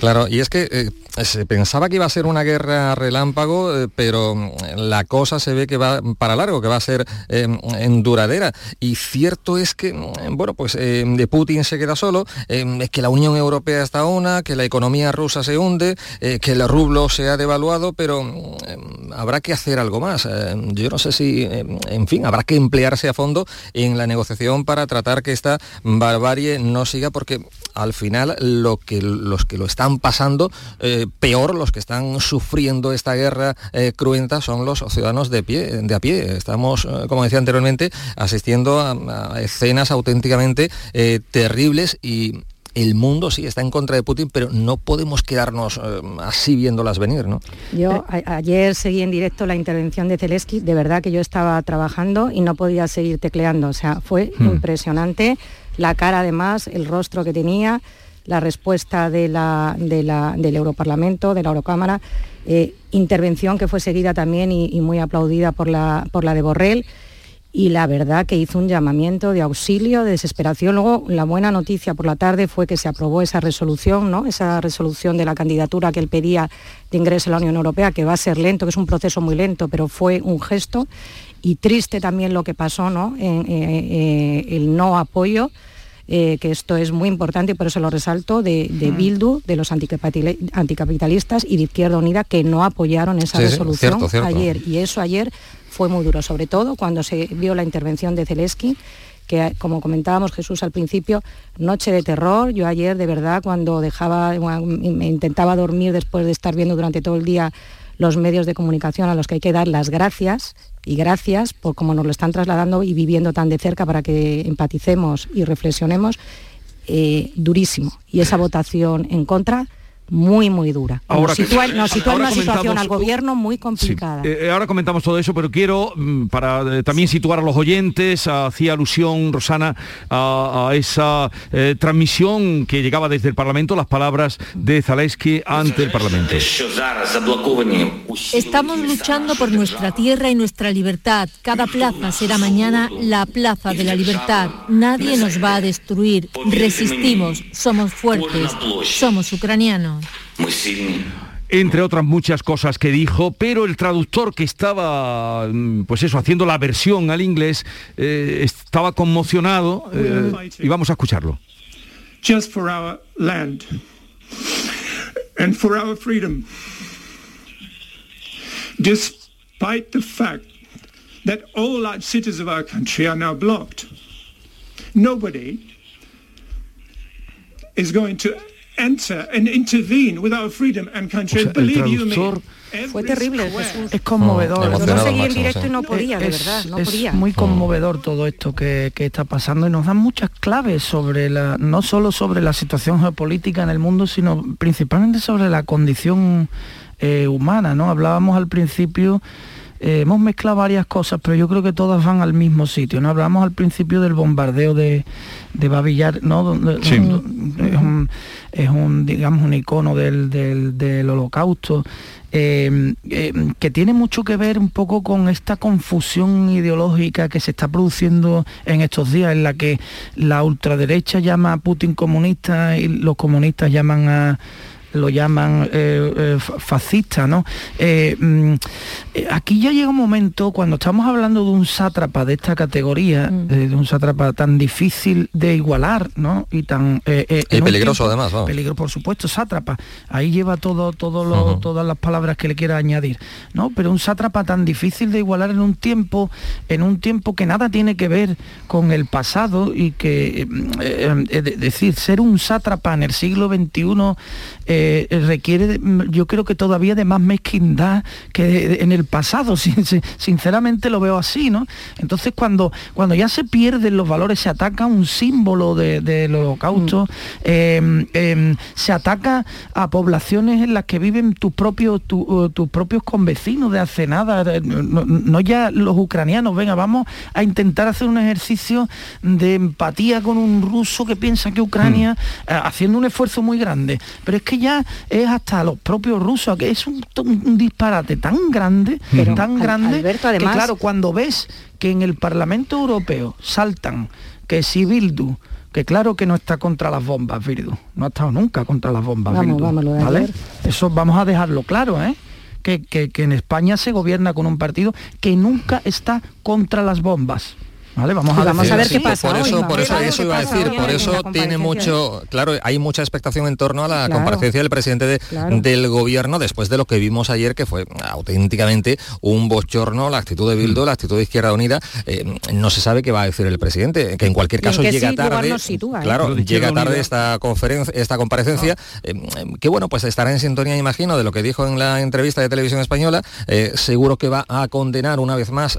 Claro, y es que eh, se pensaba que iba a ser una guerra relámpago, eh, pero mm, la cosa se ve que va para largo, que va a ser eh, en duradera. Y cierto es que, mm, bueno, pues eh, de Putin se queda solo, eh, es que la Unión Europea está una, que la economía rusa se hunde, eh, que el rublo se ha devaluado, pero mm, habrá que hacer algo más. Yo no sé si, en fin, habrá que emplearse a fondo en la negociación para tratar que esta barbarie no siga, porque al final lo que los que lo están pasando eh, peor, los que están sufriendo esta guerra eh, cruenta son los ciudadanos de pie, de a pie. Estamos, eh, como decía anteriormente, asistiendo a, a escenas auténticamente eh, terribles y el mundo sí está en contra de Putin, pero no podemos quedarnos eh, así viéndolas venir, ¿no? Yo a- ayer seguí en directo la intervención de Zelensky, de verdad que yo estaba trabajando y no podía seguir tecleando, o sea, fue Hmm. impresionante, la cara además, el rostro que tenía, la respuesta del Europarlamento, de la Eurocámara, eh, intervención que fue seguida también y, muy aplaudida por la, de Borrell y la verdad que hizo un llamamiento de auxilio, de desesperación. Luego, la buena noticia por la tarde fue que se aprobó esa resolución, esa resolución de la candidatura que él pedía de ingreso a la Unión Europea, que va a ser lento, que es un proceso muy lento, pero fue un gesto. Y triste también lo que pasó. En, eh, eh, el no apoyo. Eh, que esto es muy importante y por eso lo resalto, de, de Mm. Bildu, de los anticapitali- anticapitalistas y de Izquierda Unida que no apoyaron esa Sí, resolución cierto, cierto. ayer. Y eso ayer fue muy duro, sobre todo cuando se vio la intervención de Zelensky, que como comentábamos Jesús al principio, noche de terror. Yo ayer de verdad cuando dejaba, me intentaba dormir después de estar viendo durante todo el día los medios de comunicación a los que hay que dar las gracias y gracias por cómo nos lo están trasladando y viviendo tan de cerca para que empaticemos y reflexionemos, eh, durísimo. Y esa votación en contra, muy, muy dura. Ahora nos sitúa, nos sitúa en ahora una situación al gobierno muy Sí. complicada. Eh, ahora comentamos todo eso, pero quiero, mm, para eh, también situar a los oyentes, hacía alusión, Rosana, a, a esa eh, transmisión que llegaba desde el Parlamento, las palabras de Zaleski ante el Parlamento. Estamos luchando por nuestra tierra y nuestra libertad. Cada plaza será mañana la plaza de la libertad. Nadie nos va a destruir. Resistimos, somos fuertes, somos ucranianos. Entre otras muchas cosas que dijo, pero el traductor que estaba, mm, pues eso, haciendo la versión al inglés, eh, estaba conmocionado eh, y vamos a escucharlo. just for our land and for our freedom. Despite the fact that all large cities of our country are now blocked, nobody is going to enter and intervene with our freedom and country. O sea, el Believe you traductor- me. Fue terrible, Jesús. Es conmovedor. No, Yo emocionado seguí máximo, directo y no podía, de Es- verdad, no es podía. muy conmovedor todo esto que, que está pasando y nos dan muchas claves sobre la, no solo sobre la situación geopolítica en el mundo, sino principalmente sobre la condición eh, humana, ¿no? Hablábamos al principio. Eh, hemos mezclado varias cosas, pero yo creo que todas van al mismo sitio. ¿no? Hablamos al principio del bombardeo de, de Babillar, ¿no? Donde- Sí. donde- es, un, es un, digamos, un icono del, del- del holocausto. eh, eh, que tiene mucho que ver un poco con esta confusión ideológica que se está produciendo en estos días, en la que la ultraderecha llama a Putin comunista y los comunistas llaman a lo llaman eh, eh, fa- fascista, ¿no? Eh, mm, aquí ya llega un momento, cuando estamos hablando de un sátrapa de esta categoría, eh, de un sátrapa tan difícil de igualar, ¿no? Y tan... eh, eh, Y peligroso, tiempo- además, vamos. Peligro, por supuesto, sátrapa. Ahí lleva todo, todo lo- todas las palabras que le quiera añadir, ¿no? Pero un sátrapa tan difícil de igualar en un tiempo, en un tiempo que nada tiene que ver con el pasado y que, eh, eh, es decir, ser un sátrapa en el siglo XXI eh, requiere, yo creo que todavía de más mezquindad que en el pasado, [laughs] sinceramente lo veo así, ¿no? Entonces cuando, cuando ya se pierden los valores, se ataca un símbolo del holocausto, mm. em, em, se ataca a poblaciones en las que viven tus propios, tus propios convecinos de hace nada, no, ya los ucranianos, venga, vamos a intentar hacer un ejercicio de empatía con un ruso que piensa que Ucrania, mm. eh, haciendo un esfuerzo muy grande, pero es que ya es hasta los propios rusos, que es un, disparate tan grande, tan grande, que claro, cuando ves que en el Parlamento Europeo saltan que si Bildu, que claro que no está contra las bombas, Bildu, no ha estado nunca contra las bombas, ¿vale? Eso vamos a dejarlo claro, ¿eh? Que, que, que en España se gobierna con un partido que nunca está contra las bombas. Vamos a, ver qué pasa. Por eso, por eso, eso iba a decir, por eso tiene mucho, claro, hay mucha expectación en torno a la comparecencia del presidente del gobierno después de lo que vimos ayer, que fue auténticamente un bochorno, la actitud de Bildo, la actitud de Izquierda Unida. Eh, no se sabe qué va a decir el presidente, que en cualquier caso llega tarde. ¿eh? Claro, llega tarde esta conferencia, esta comparecencia, eh, que bueno, pues estará en sintonía, imagino, de lo que dijo en la entrevista de televisión española. seguro que va a condenar una vez más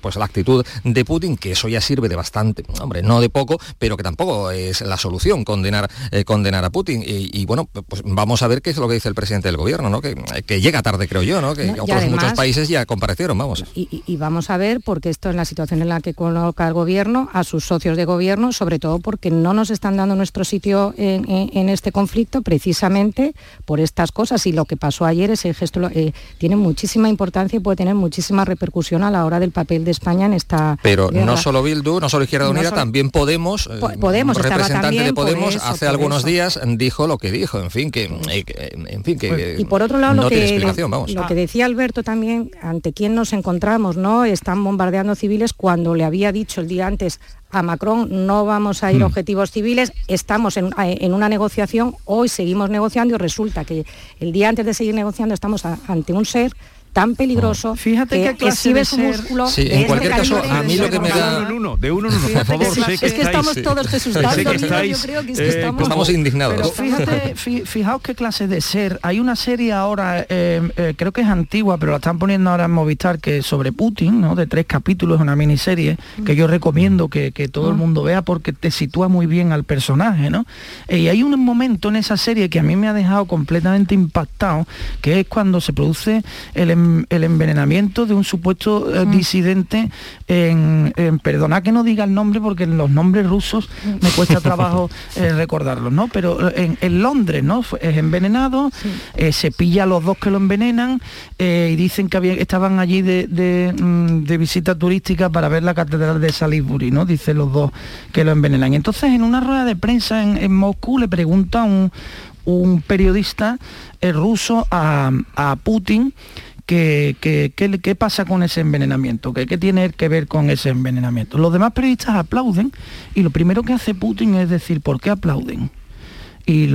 pues la actitud de Putin, que eso ya sirve de bastante, hombre, no de poco, pero que tampoco es la solución condenar, eh, condenar a Putin. Y, bueno, pues vamos a ver qué es lo que dice el presidente del gobierno, ¿no? Que, llega tarde, creo yo, ¿no? Que otros muchos países ya comparecieron, vamos. Y, vamos a ver, porque esto es la situación en la que coloca el gobierno, a sus socios de gobierno, sobre todo porque no nos están dando nuestro sitio en, este conflicto precisamente por estas cosas. Y lo que pasó ayer, ese gesto eh, tiene muchísima importancia y puede tener muchísima repercusión a la hora del papel de España en esta. Pero no solo Bildu, no solo Izquierda Unida, también Podemos, eh, Podemos representante de Podemos, hace algunos días dijo lo que dijo, en fin, que, eh, en fin, que y por otro lado lo, que, lo que decía Alberto también, ante quién nos encontramos, ¿no? Están bombardeando civiles cuando le había dicho el día antes a Macron no vamos a ir a hmm. objetivos civiles, estamos en, en, una negociación, hoy seguimos negociando y resulta que el día antes de seguir negociando estamos ante un ser tan peligroso fíjate que, exhibe su músculo sí, en cualquier caso a mí lo que me da de uno de uno en uno por favor sé que es que estamos todos Jesús yo creo que, es que eh, estamos, estamos indignados. pero fíjate fijaos qué clase de ser. Hay una serie ahora eh, eh, creo que es antigua pero la están poniendo ahora en Movistar que es sobre Putin no de tres capítulos una miniserie que yo recomiendo que, que todo el ah. mundo vea porque te sitúa muy bien al personaje no y hay un momento en esa serie que a mí me ha dejado completamente impactado que es cuando se produce el el envenenamiento de un supuesto eh, disidente en, perdona que no diga el nombre porque los nombres rusos me cuesta [laughs] trabajo eh, recordarlos, ¿no? Pero eh, en, Londres, ¿no? Es envenenado, se pilla a los dos que lo envenenan y dicen que estaban allí mm, de, visita turística para ver la catedral de Salisbury, ¿no? Dicen los dos que lo envenenan. entonces en una rueda de prensa en, Moscú le pregunta un, un periodista ruso a, a Putin ¿Qué, pasa con ese envenenamiento? ¿Qué, tiene que ver con ese envenenamiento? Los demás periodistas aplauden y lo primero que hace Putin es decir, ¿por qué aplauden? Y,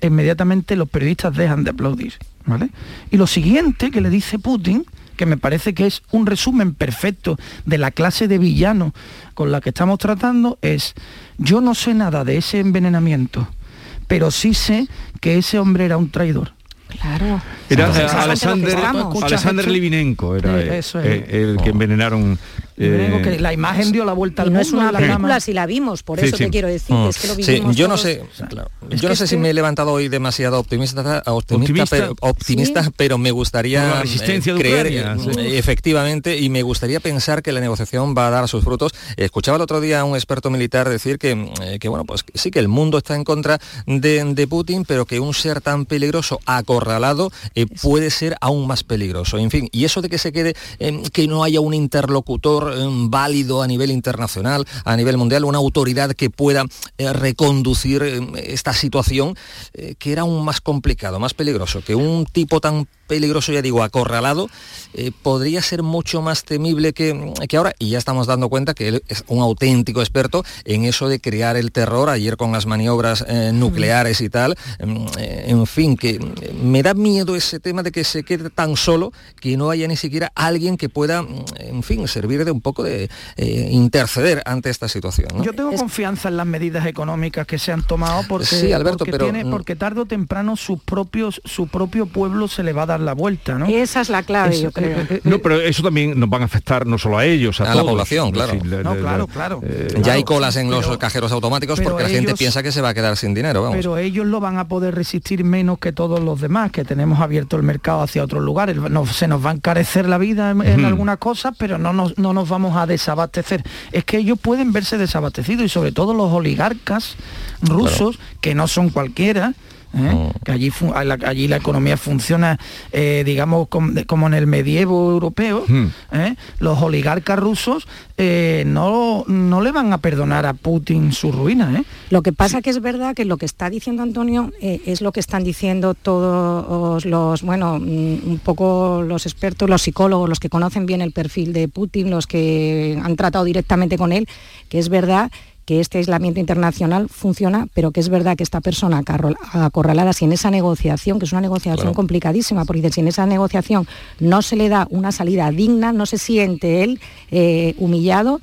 inmediatamente los periodistas dejan de aplaudir. ¿vale? Y lo siguiente que le dice Putin, que me parece que es un resumen perfecto de la clase de villano con la que estamos tratando, es, yo no sé nada de ese envenenamiento, pero sí sé que ese hombre era un traidor. Claro. Era eh, Alexander, Alexander Livinenko, era eh, el que envenenaron eh, la imagen dio la vuelta al no es una película si la vimos, por eso te quiero decir, es que lo vimos Yo no sé, yo no sé si me he levantado hoy demasiado optimista, optimista, optimista, pero, me gustaría creer efectivamente y me gustaría pensar que la negociación va a dar sus frutos. Escuchaba el otro día a un experto militar decir que, que bueno, pues sí que el mundo está en contra de, Putin, pero que un ser tan peligroso, acorralado, puede ser aún más peligroso. En fin, y eso de que se quede, que no haya un interlocutor válido a nivel internacional, a nivel mundial, una autoridad que pueda eh, reconducir eh, esta situación, eh, que era aún más complicado, más peligroso, que un tipo tan peligroso, ya digo, acorralado, eh, podría ser mucho más temible que, que, ahora. Y ya estamos dando cuenta que él es un auténtico experto en eso de crear el terror, ayer con las maniobras eh, nucleares y tal. Mm, eh, en fin, que me da miedo ese tema de que se quede tan solo que no haya ni siquiera alguien que pueda, mm, en fin, servir de un poco de eh, interceder ante esta situación. Yo tengo confianza en las medidas económicas que se han tomado porque, Sí, Alberto, porque, pero, tiene- porque tarde o temprano sus propios, su propio pueblo se le va a dar la vuelta, ¿no? Esa es la clave, Eso, yo creo. eh, eh, No, pero eso también nos van a afectar no solo a ellos, a, A la población, claro. No, claro, claro. eh, ya hay colas en los pero- cajeros automáticos porque la gente piensa que se va a quedar sin dinero, vamos. Pero ellos lo van a poder resistir menos que todos los demás, que tenemos abierto el mercado hacia otros lugares. No- se nos va a encarecer la vida en, algunas cosas, pero no nos, no nos vamos a desabastecer. Es que ellos pueden verse desabastecidos y sobre todo los oligarcas rusos, que no son cualquiera. ¿Eh? que allí, allí la economía funciona, eh, digamos, com- de- como en el medievo europeo, Hmm. ¿eh? los oligarcas rusos eh, no, no le van a perdonar a Putin su ruina. ¿eh? Lo que pasa que es verdad que lo que está diciendo Antonio eh, es lo que están diciendo todos los, bueno, mm, un poco los expertos, los psicólogos, los que conocen bien el perfil de Putin, los que han tratado directamente con él, que es verdad que este aislamiento internacional funciona, pero que es verdad que esta persona acorralada, si en esa negociación, que es una negociación Claro. complicadísima, porque si en esa negociación no se le da una salida digna, no se siente él eh, humillado,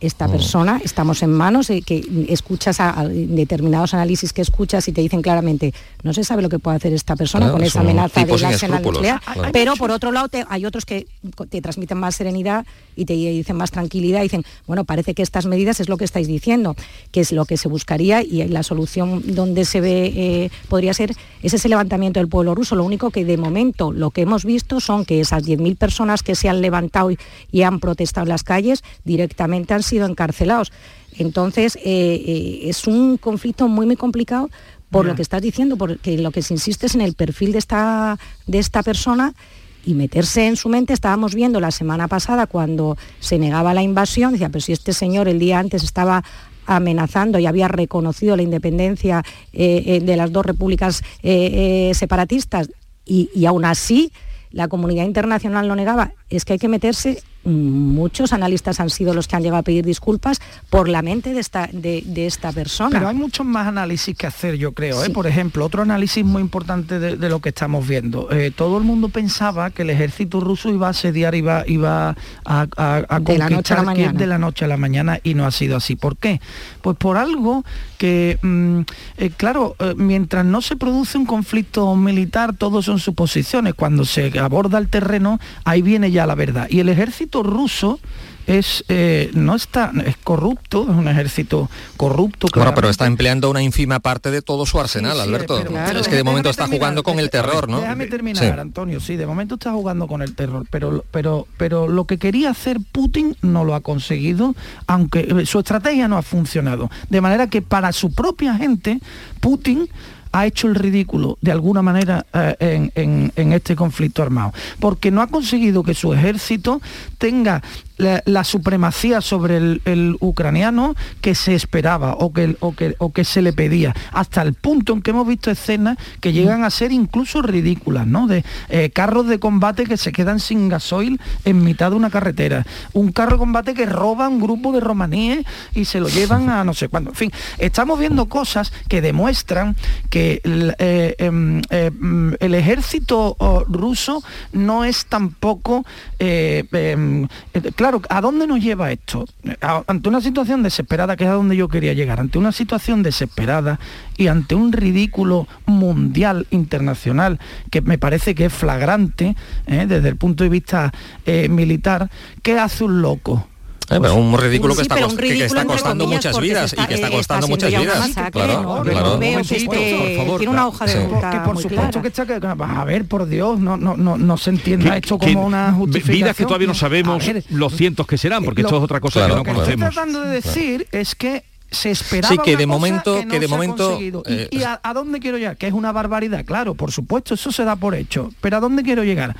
esta persona, estamos en manos de que escuchas a, a determinados análisis que escuchas y te dicen claramente, no se sabe lo que puede hacer esta persona Claro, con esa amenaza sin arsenal escrúpulos, nuclear, claro. pero por otro lado te- hay otros que te transmiten más serenidad y te dicen más tranquilidad, y dicen, bueno, parece que estas medidas es lo que estáis diciendo, que es lo que se buscaría y la solución donde se ve eh, podría ser es ese levantamiento del pueblo ruso. Lo único que de momento lo que hemos visto son que esas 10.000 personas que se han levantado y, y han protestado en las calles directamente han sido encarcelados. Entonces, eh, eh, es un conflicto muy, muy complicado por lo que estás diciendo, porque lo que se insiste es en el perfil de esta, de esta persona y meterse en su mente. Estábamos viendo la semana pasada cuando se negaba la invasión, decía, pero si este señor el día antes estaba amenazando y había reconocido la independencia eh, eh, de las dos repúblicas eh, separatistas y, y aún así la comunidad internacional lo negaba, es que hay que meterse, muchos analistas han sido los que han llegado a pedir disculpas por la mente de esta, de, de esta persona. Pero hay muchos más análisis que hacer, yo creo. ¿eh? Por ejemplo, otro análisis muy importante de, de lo que estamos viendo. Eh, todo el mundo pensaba que el ejército ruso iba a asediar, iba, iba a, a- a De la noche a la conquistar mañana. de la noche a la mañana y no ha sido así. ¿Por qué? Pues por algo que, mm, eh, claro, mientras no se produce un conflicto militar, todo son suposiciones. Cuando se aborda el terreno, ahí viene ya la verdad. Y el ejército ruso es eh, no está es corrupto es un ejército corrupto Bueno, pero está empleando una ínfima parte de todo su arsenal, Sí, sí, Alberto. pero- claro. Es que de momento está terminar, jugando con el terror, ¿no? Déjame terminar, Sí. Antonio. Sí, de momento está jugando con el terror, pero, pero, pero lo que quería hacer Putin no lo ha conseguido, aunque eh, su estrategia no ha funcionado. De manera que para su propia gente, Putin ha hecho el ridículo de alguna manera eh, en, este conflicto armado, porque no ha conseguido que su ejército tenga la, supremacía sobre el, ucraniano que se esperaba o que, o, que, o que se le pedía, hasta el punto en que hemos visto escenas que llegan a ser incluso ridículas, ¿no? De eh, carros de combate que se quedan sin gasoil en mitad de una carretera, un carro de combate que roba un grupo de romaníes y se lo llevan a no sé cuándo. En fin, estamos viendo cosas que demuestran que el, eh, em, eh, mm, ejército oh, ruso no es tampoco em, claro, ¿a dónde nos lleva esto? Ante una situación desesperada, que es a donde yo quería llegar, ante una situación desesperada y ante un ridículo mundial, internacional, que me parece que es flagrante ¿eh? desde el punto de vista eh, militar, ¿qué hace un loco? Eh, pero un ridículo Sí, que está, pero un que- que ridículo está costando muchas vidas se y que está está- costando está muchas vidas. masacre, Claro, ¿no? Claro. veo que esté- por favor, tiene una hoja de Que ruta por muy supuesto clara. que está que a ver por Dios no no no, no se entienda Que- esto que- como una justificación Vidas que todavía no sabemos ver, los cientos que serán, porque lo- esto es otra cosa Claro, que no claro. estoy conocemos. tratando de decir es que se esperaba Sí, que de momento- no que de se ha momento, conseguido. y, eh, y a, a dónde quiero llegar que es una barbaridad claro por supuesto eso se da por hecho pero a dónde quiero llegar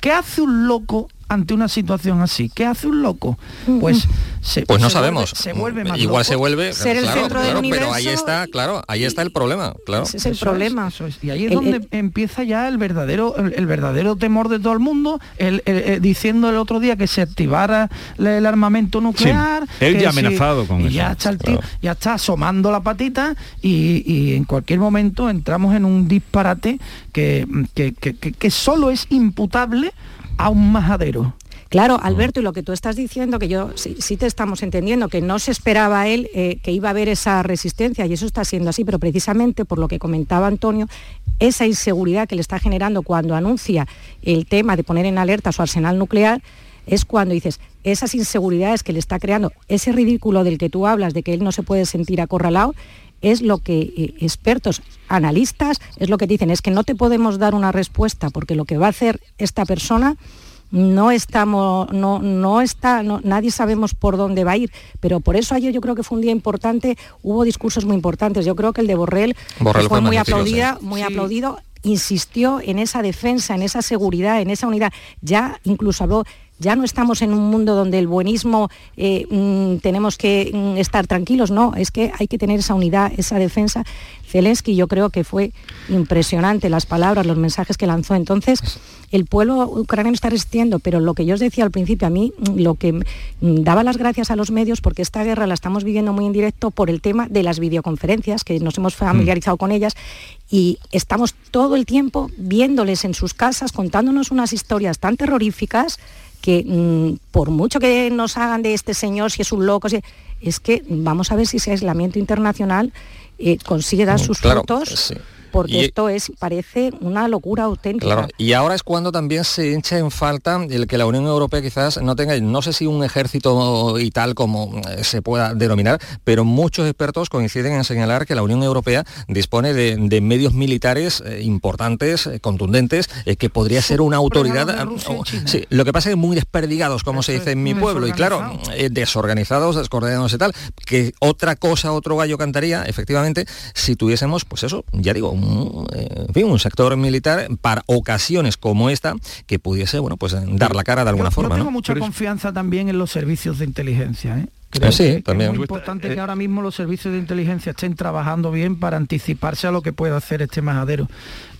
qué hace un loco ante una situación así qué hace un loco pues se, Pues no se sabemos. vuelve- se vuelve más Igual loco. se vuelve, Ser el claro, centro del claro, pero ahí universo está, claro, ahí está el problema, claro. Ese es el Eso problema. es. Y ahí es El- donde el- empieza ya el verdadero, el, el verdadero temor de todo el mundo, el, el- el- diciendo el otro día que se activara el armamento nuclear. él que ya si- amenazado con y eso, Ya está, el tío- ya está asomando la patita y, y en cualquier momento entramos en un disparate que, que, que- que- que solo es imputable a un majadero. Claro, Alberto, y lo que tú estás diciendo, que yo sí, te estamos entendiendo, que no se esperaba él eh, que iba a haber esa resistencia, y eso está siendo así, pero precisamente por lo que comentaba Antonio, esa inseguridad que le está generando cuando anuncia el tema de poner en alerta su arsenal nuclear, es cuando dices, esas inseguridades que le está creando, ese ridículo del que tú hablas, de que él no se puede sentir acorralado, es lo que eh, expertos, analistas, es lo que dicen, es que no te podemos dar una respuesta porque lo que va a hacer esta persona no estamos, no, no está, nadie sabemos por dónde va a ir, pero por eso ayer yo creo que fue un día importante, hubo discursos muy importantes. Yo creo que el de Borrell, fue, muy aplaudida, muy aplaudido, insistió en esa defensa, en esa seguridad, en esa unidad. Ya incluso habló ya no estamos en un mundo donde el buenismo eh, mm, tenemos que mm, estar tranquilos, no, es que hay que tener esa unidad, esa defensa. Zelensky yo creo que fue impresionante las palabras, los mensajes que lanzó. Entonces, el pueblo ucraniano está resistiendo, pero lo que yo os decía al principio, a mí mm, lo que daba las gracias a los medios, porque esta guerra la estamos viviendo muy en directo por el tema de las videoconferencias, que nos hemos familiarizado con ellas, y estamos todo el tiempo viéndoles en sus casas, contándonos unas historias tan terroríficas que mm, por mucho que nos hagan de este señor, si es un loco, es que vamos a ver si ese aislamiento internacional eh, consigue dar mm, sus frutos porque esto es parece una locura auténtica. y ahora es cuando también se echa en falta el que la Unión Europea quizás no tenga, no sé si un ejército y tal como eh, se pueda denominar, pero muchos expertos coinciden en señalar que la Unión Europea dispone de, medios militares eh, importantes, eh, contundentes, que podría ser una autoridad. sí, lo que pasa es que muy desperdigados, como se dice en mi pueblo, y claro, desorganizados, descoordinados y tal, que otra cosa, otro gallo cantaría, efectivamente, si tuviésemos, pues eso, ya digo, en fin, un sector militar para ocasiones como esta que pudiese bueno, pues, dar la cara de alguna forma. Yo tengo mucha confianza también en los servicios de inteligencia. ¿eh? Ah, sí, también. Es muy importante que ahora mismo los servicios de inteligencia estén trabajando bien para anticiparse a lo que puede hacer este majadero.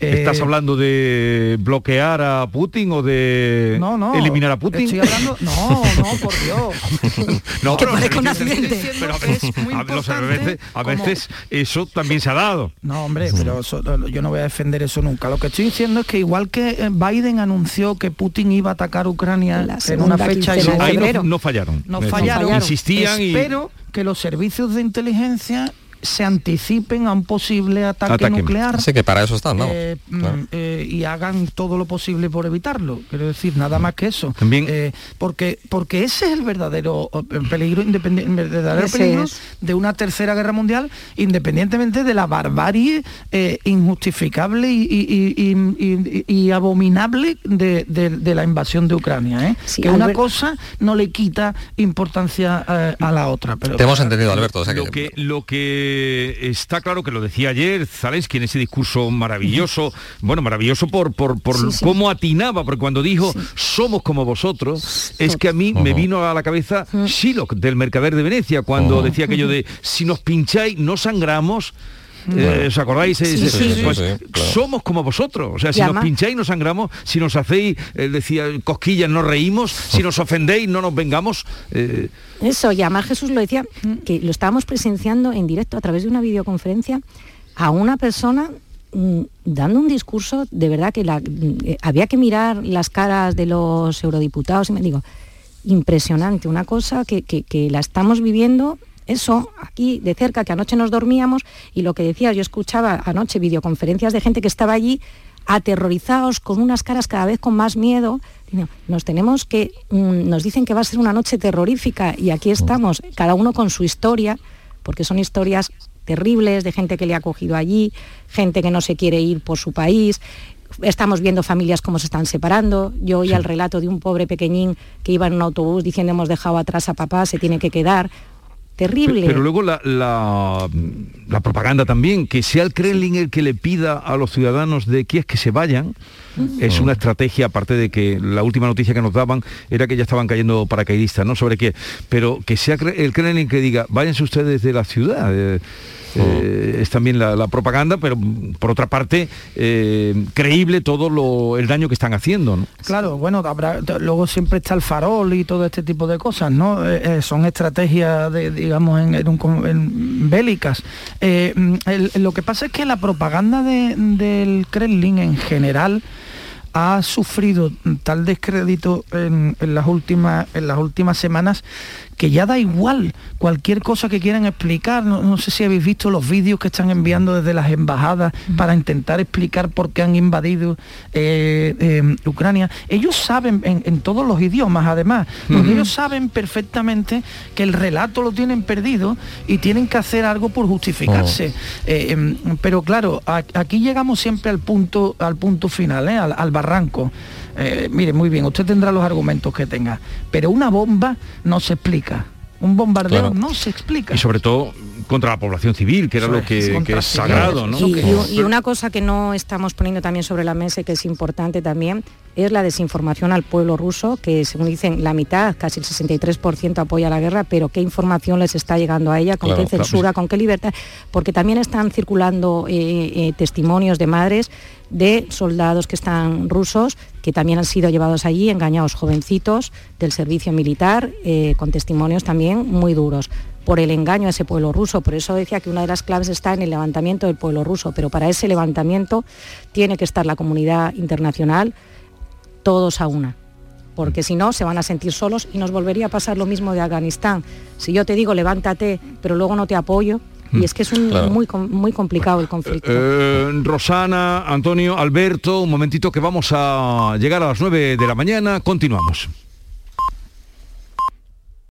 ¿Estás eh, hablando de bloquear a Putin o de eliminar a Putin? Estoy hablando... No, no, por [laughs] Dios. [laughs] no, pero, pero, [laughs] a, veces, a veces eso también se ha dado. No, hombre, pero yo no voy a defender eso nunca. Lo que estoy diciendo es que igual que eh, Biden anunció que Putin iba a atacar Ucrania en una fecha y ahí no, fallaron. No fallaron. Insistían Espero que los servicios de inteligencia se anticipen a un posible ataque, nuclear. Así que para eso están, ¿no? Eh, mm, eh, y hagan todo lo posible por evitarlo. Quiero decir, nada más que eso. También. Eh, porque, porque ese es el verdadero peligro, verdadero peligro de una tercera guerra mundial, independientemente de la barbarie injustificable y, abominable de, la invasión de Ucrania. que una cosa no le quita importancia a la otra. Pero, Te hemos entendido, Alberto. lo que, lo que está claro que lo decía ayer Zalensky en ese discurso maravilloso, bueno, maravilloso por, por, por cómo atinaba, porque cuando dijo somos como vosotros, es que a mí me vino a la cabeza Shylock del Mercader de Venecia, cuando decía aquello de si nos pincháis no sangramos. Eh, ¿Os acordáis? Pues somos como vosotros. O sea, si nos pincháis no sangramos, si nos hacéis, eh, decía, cosquillas no reímos, si nos ofendéis no nos vengamos. Eh. Eso, y además Jesús lo decía, que lo estábamos presenciando en directo a través de una videoconferencia a una persona mm, dando un discurso, de verdad que la, había que mirar las caras de los eurodiputados y me digo, impresionante, una cosa que, que la estamos viviendo eso aquí de cerca, que anoche nos dormíamos y lo que decía, yo escuchaba anoche videoconferencias de gente que estaba allí aterrorizados, con unas caras cada vez con más miedo. Nos tenemos que, mm, nos dicen que va a ser una noche terrorífica y aquí estamos, cada uno con su historia, porque son historias terribles de gente que le ha cogido allí, gente que no se quiere ir por su país. Estamos viendo familias cómo se están separando. Yo oí el relato de un pobre pequeñín que iba en un autobús diciendo hemos dejado atrás a papá, se tiene que quedar terrible. Pero, luego la, la, propaganda también, que sea el Kremlin el que le pida a los ciudadanos de es que se vayan, es una estrategia, aparte de que la última noticia que nos daban era que ya estaban cayendo paracaidistas, ¿no? Sobre qué, pero que sea el Kremlin que diga, váyanse ustedes de la ciudad. Eh, eh, es también la, propaganda, pero por otra parte, eh, creíble todo el daño que están haciendo. Claro, bueno, luego siempre está el farol y todo este tipo de cosas, ¿no? Eh, son estrategias, de, digamos, en, bélicas. lo que pasa es que la propaganda del Kremlin en general ha sufrido tal descrédito en, las últimas en las últimas semanas que ya da igual cualquier cosa que quieran explicar. No, sé si habéis visto los vídeos que están enviando desde las embajadas para intentar explicar por qué han invadido eh, eh, Ucrania. Ellos saben en, todos los idiomas, además, porque ellos saben perfectamente que el relato lo tienen perdido y tienen que hacer algo por justificarse. Oh. Eh, em, pero claro, aquí llegamos siempre al punto, al punto final, al, al barranco. Eh, mire, muy bien, usted tendrá los argumentos que tenga, pero una bomba no se explica. Un bombardeo no se explica. Y sobre todo contra la población civil, que era lo que, es sagrado. ¿no? Y, una cosa que no estamos poniendo también sobre la mesa y que es importante también es la desinformación al pueblo ruso, que según dicen la mitad, casi el 63% apoya la guerra, pero qué información les está llegando a ella, con qué censura, con qué libertad, porque también están circulando eh, eh, testimonios de madres de soldados que están rusos, que también han sido llevados allí, engañados jovencitos del servicio militar, eh, con testimonios también muy duros por el engaño a ese pueblo ruso. Por eso decía que una de las claves está en el levantamiento del pueblo ruso, pero para ese levantamiento tiene que estar la comunidad internacional todos a una porque si no se van a sentir solos y nos volvería a pasar lo mismo de Afganistán. Si yo te digo levántate, pero luego no te apoyo, y es que es muy, muy complicado el conflicto. Eh, Rosana, Antonio, Alberto, un momentito que vamos a llegar a las 9 de la mañana. Continuamos.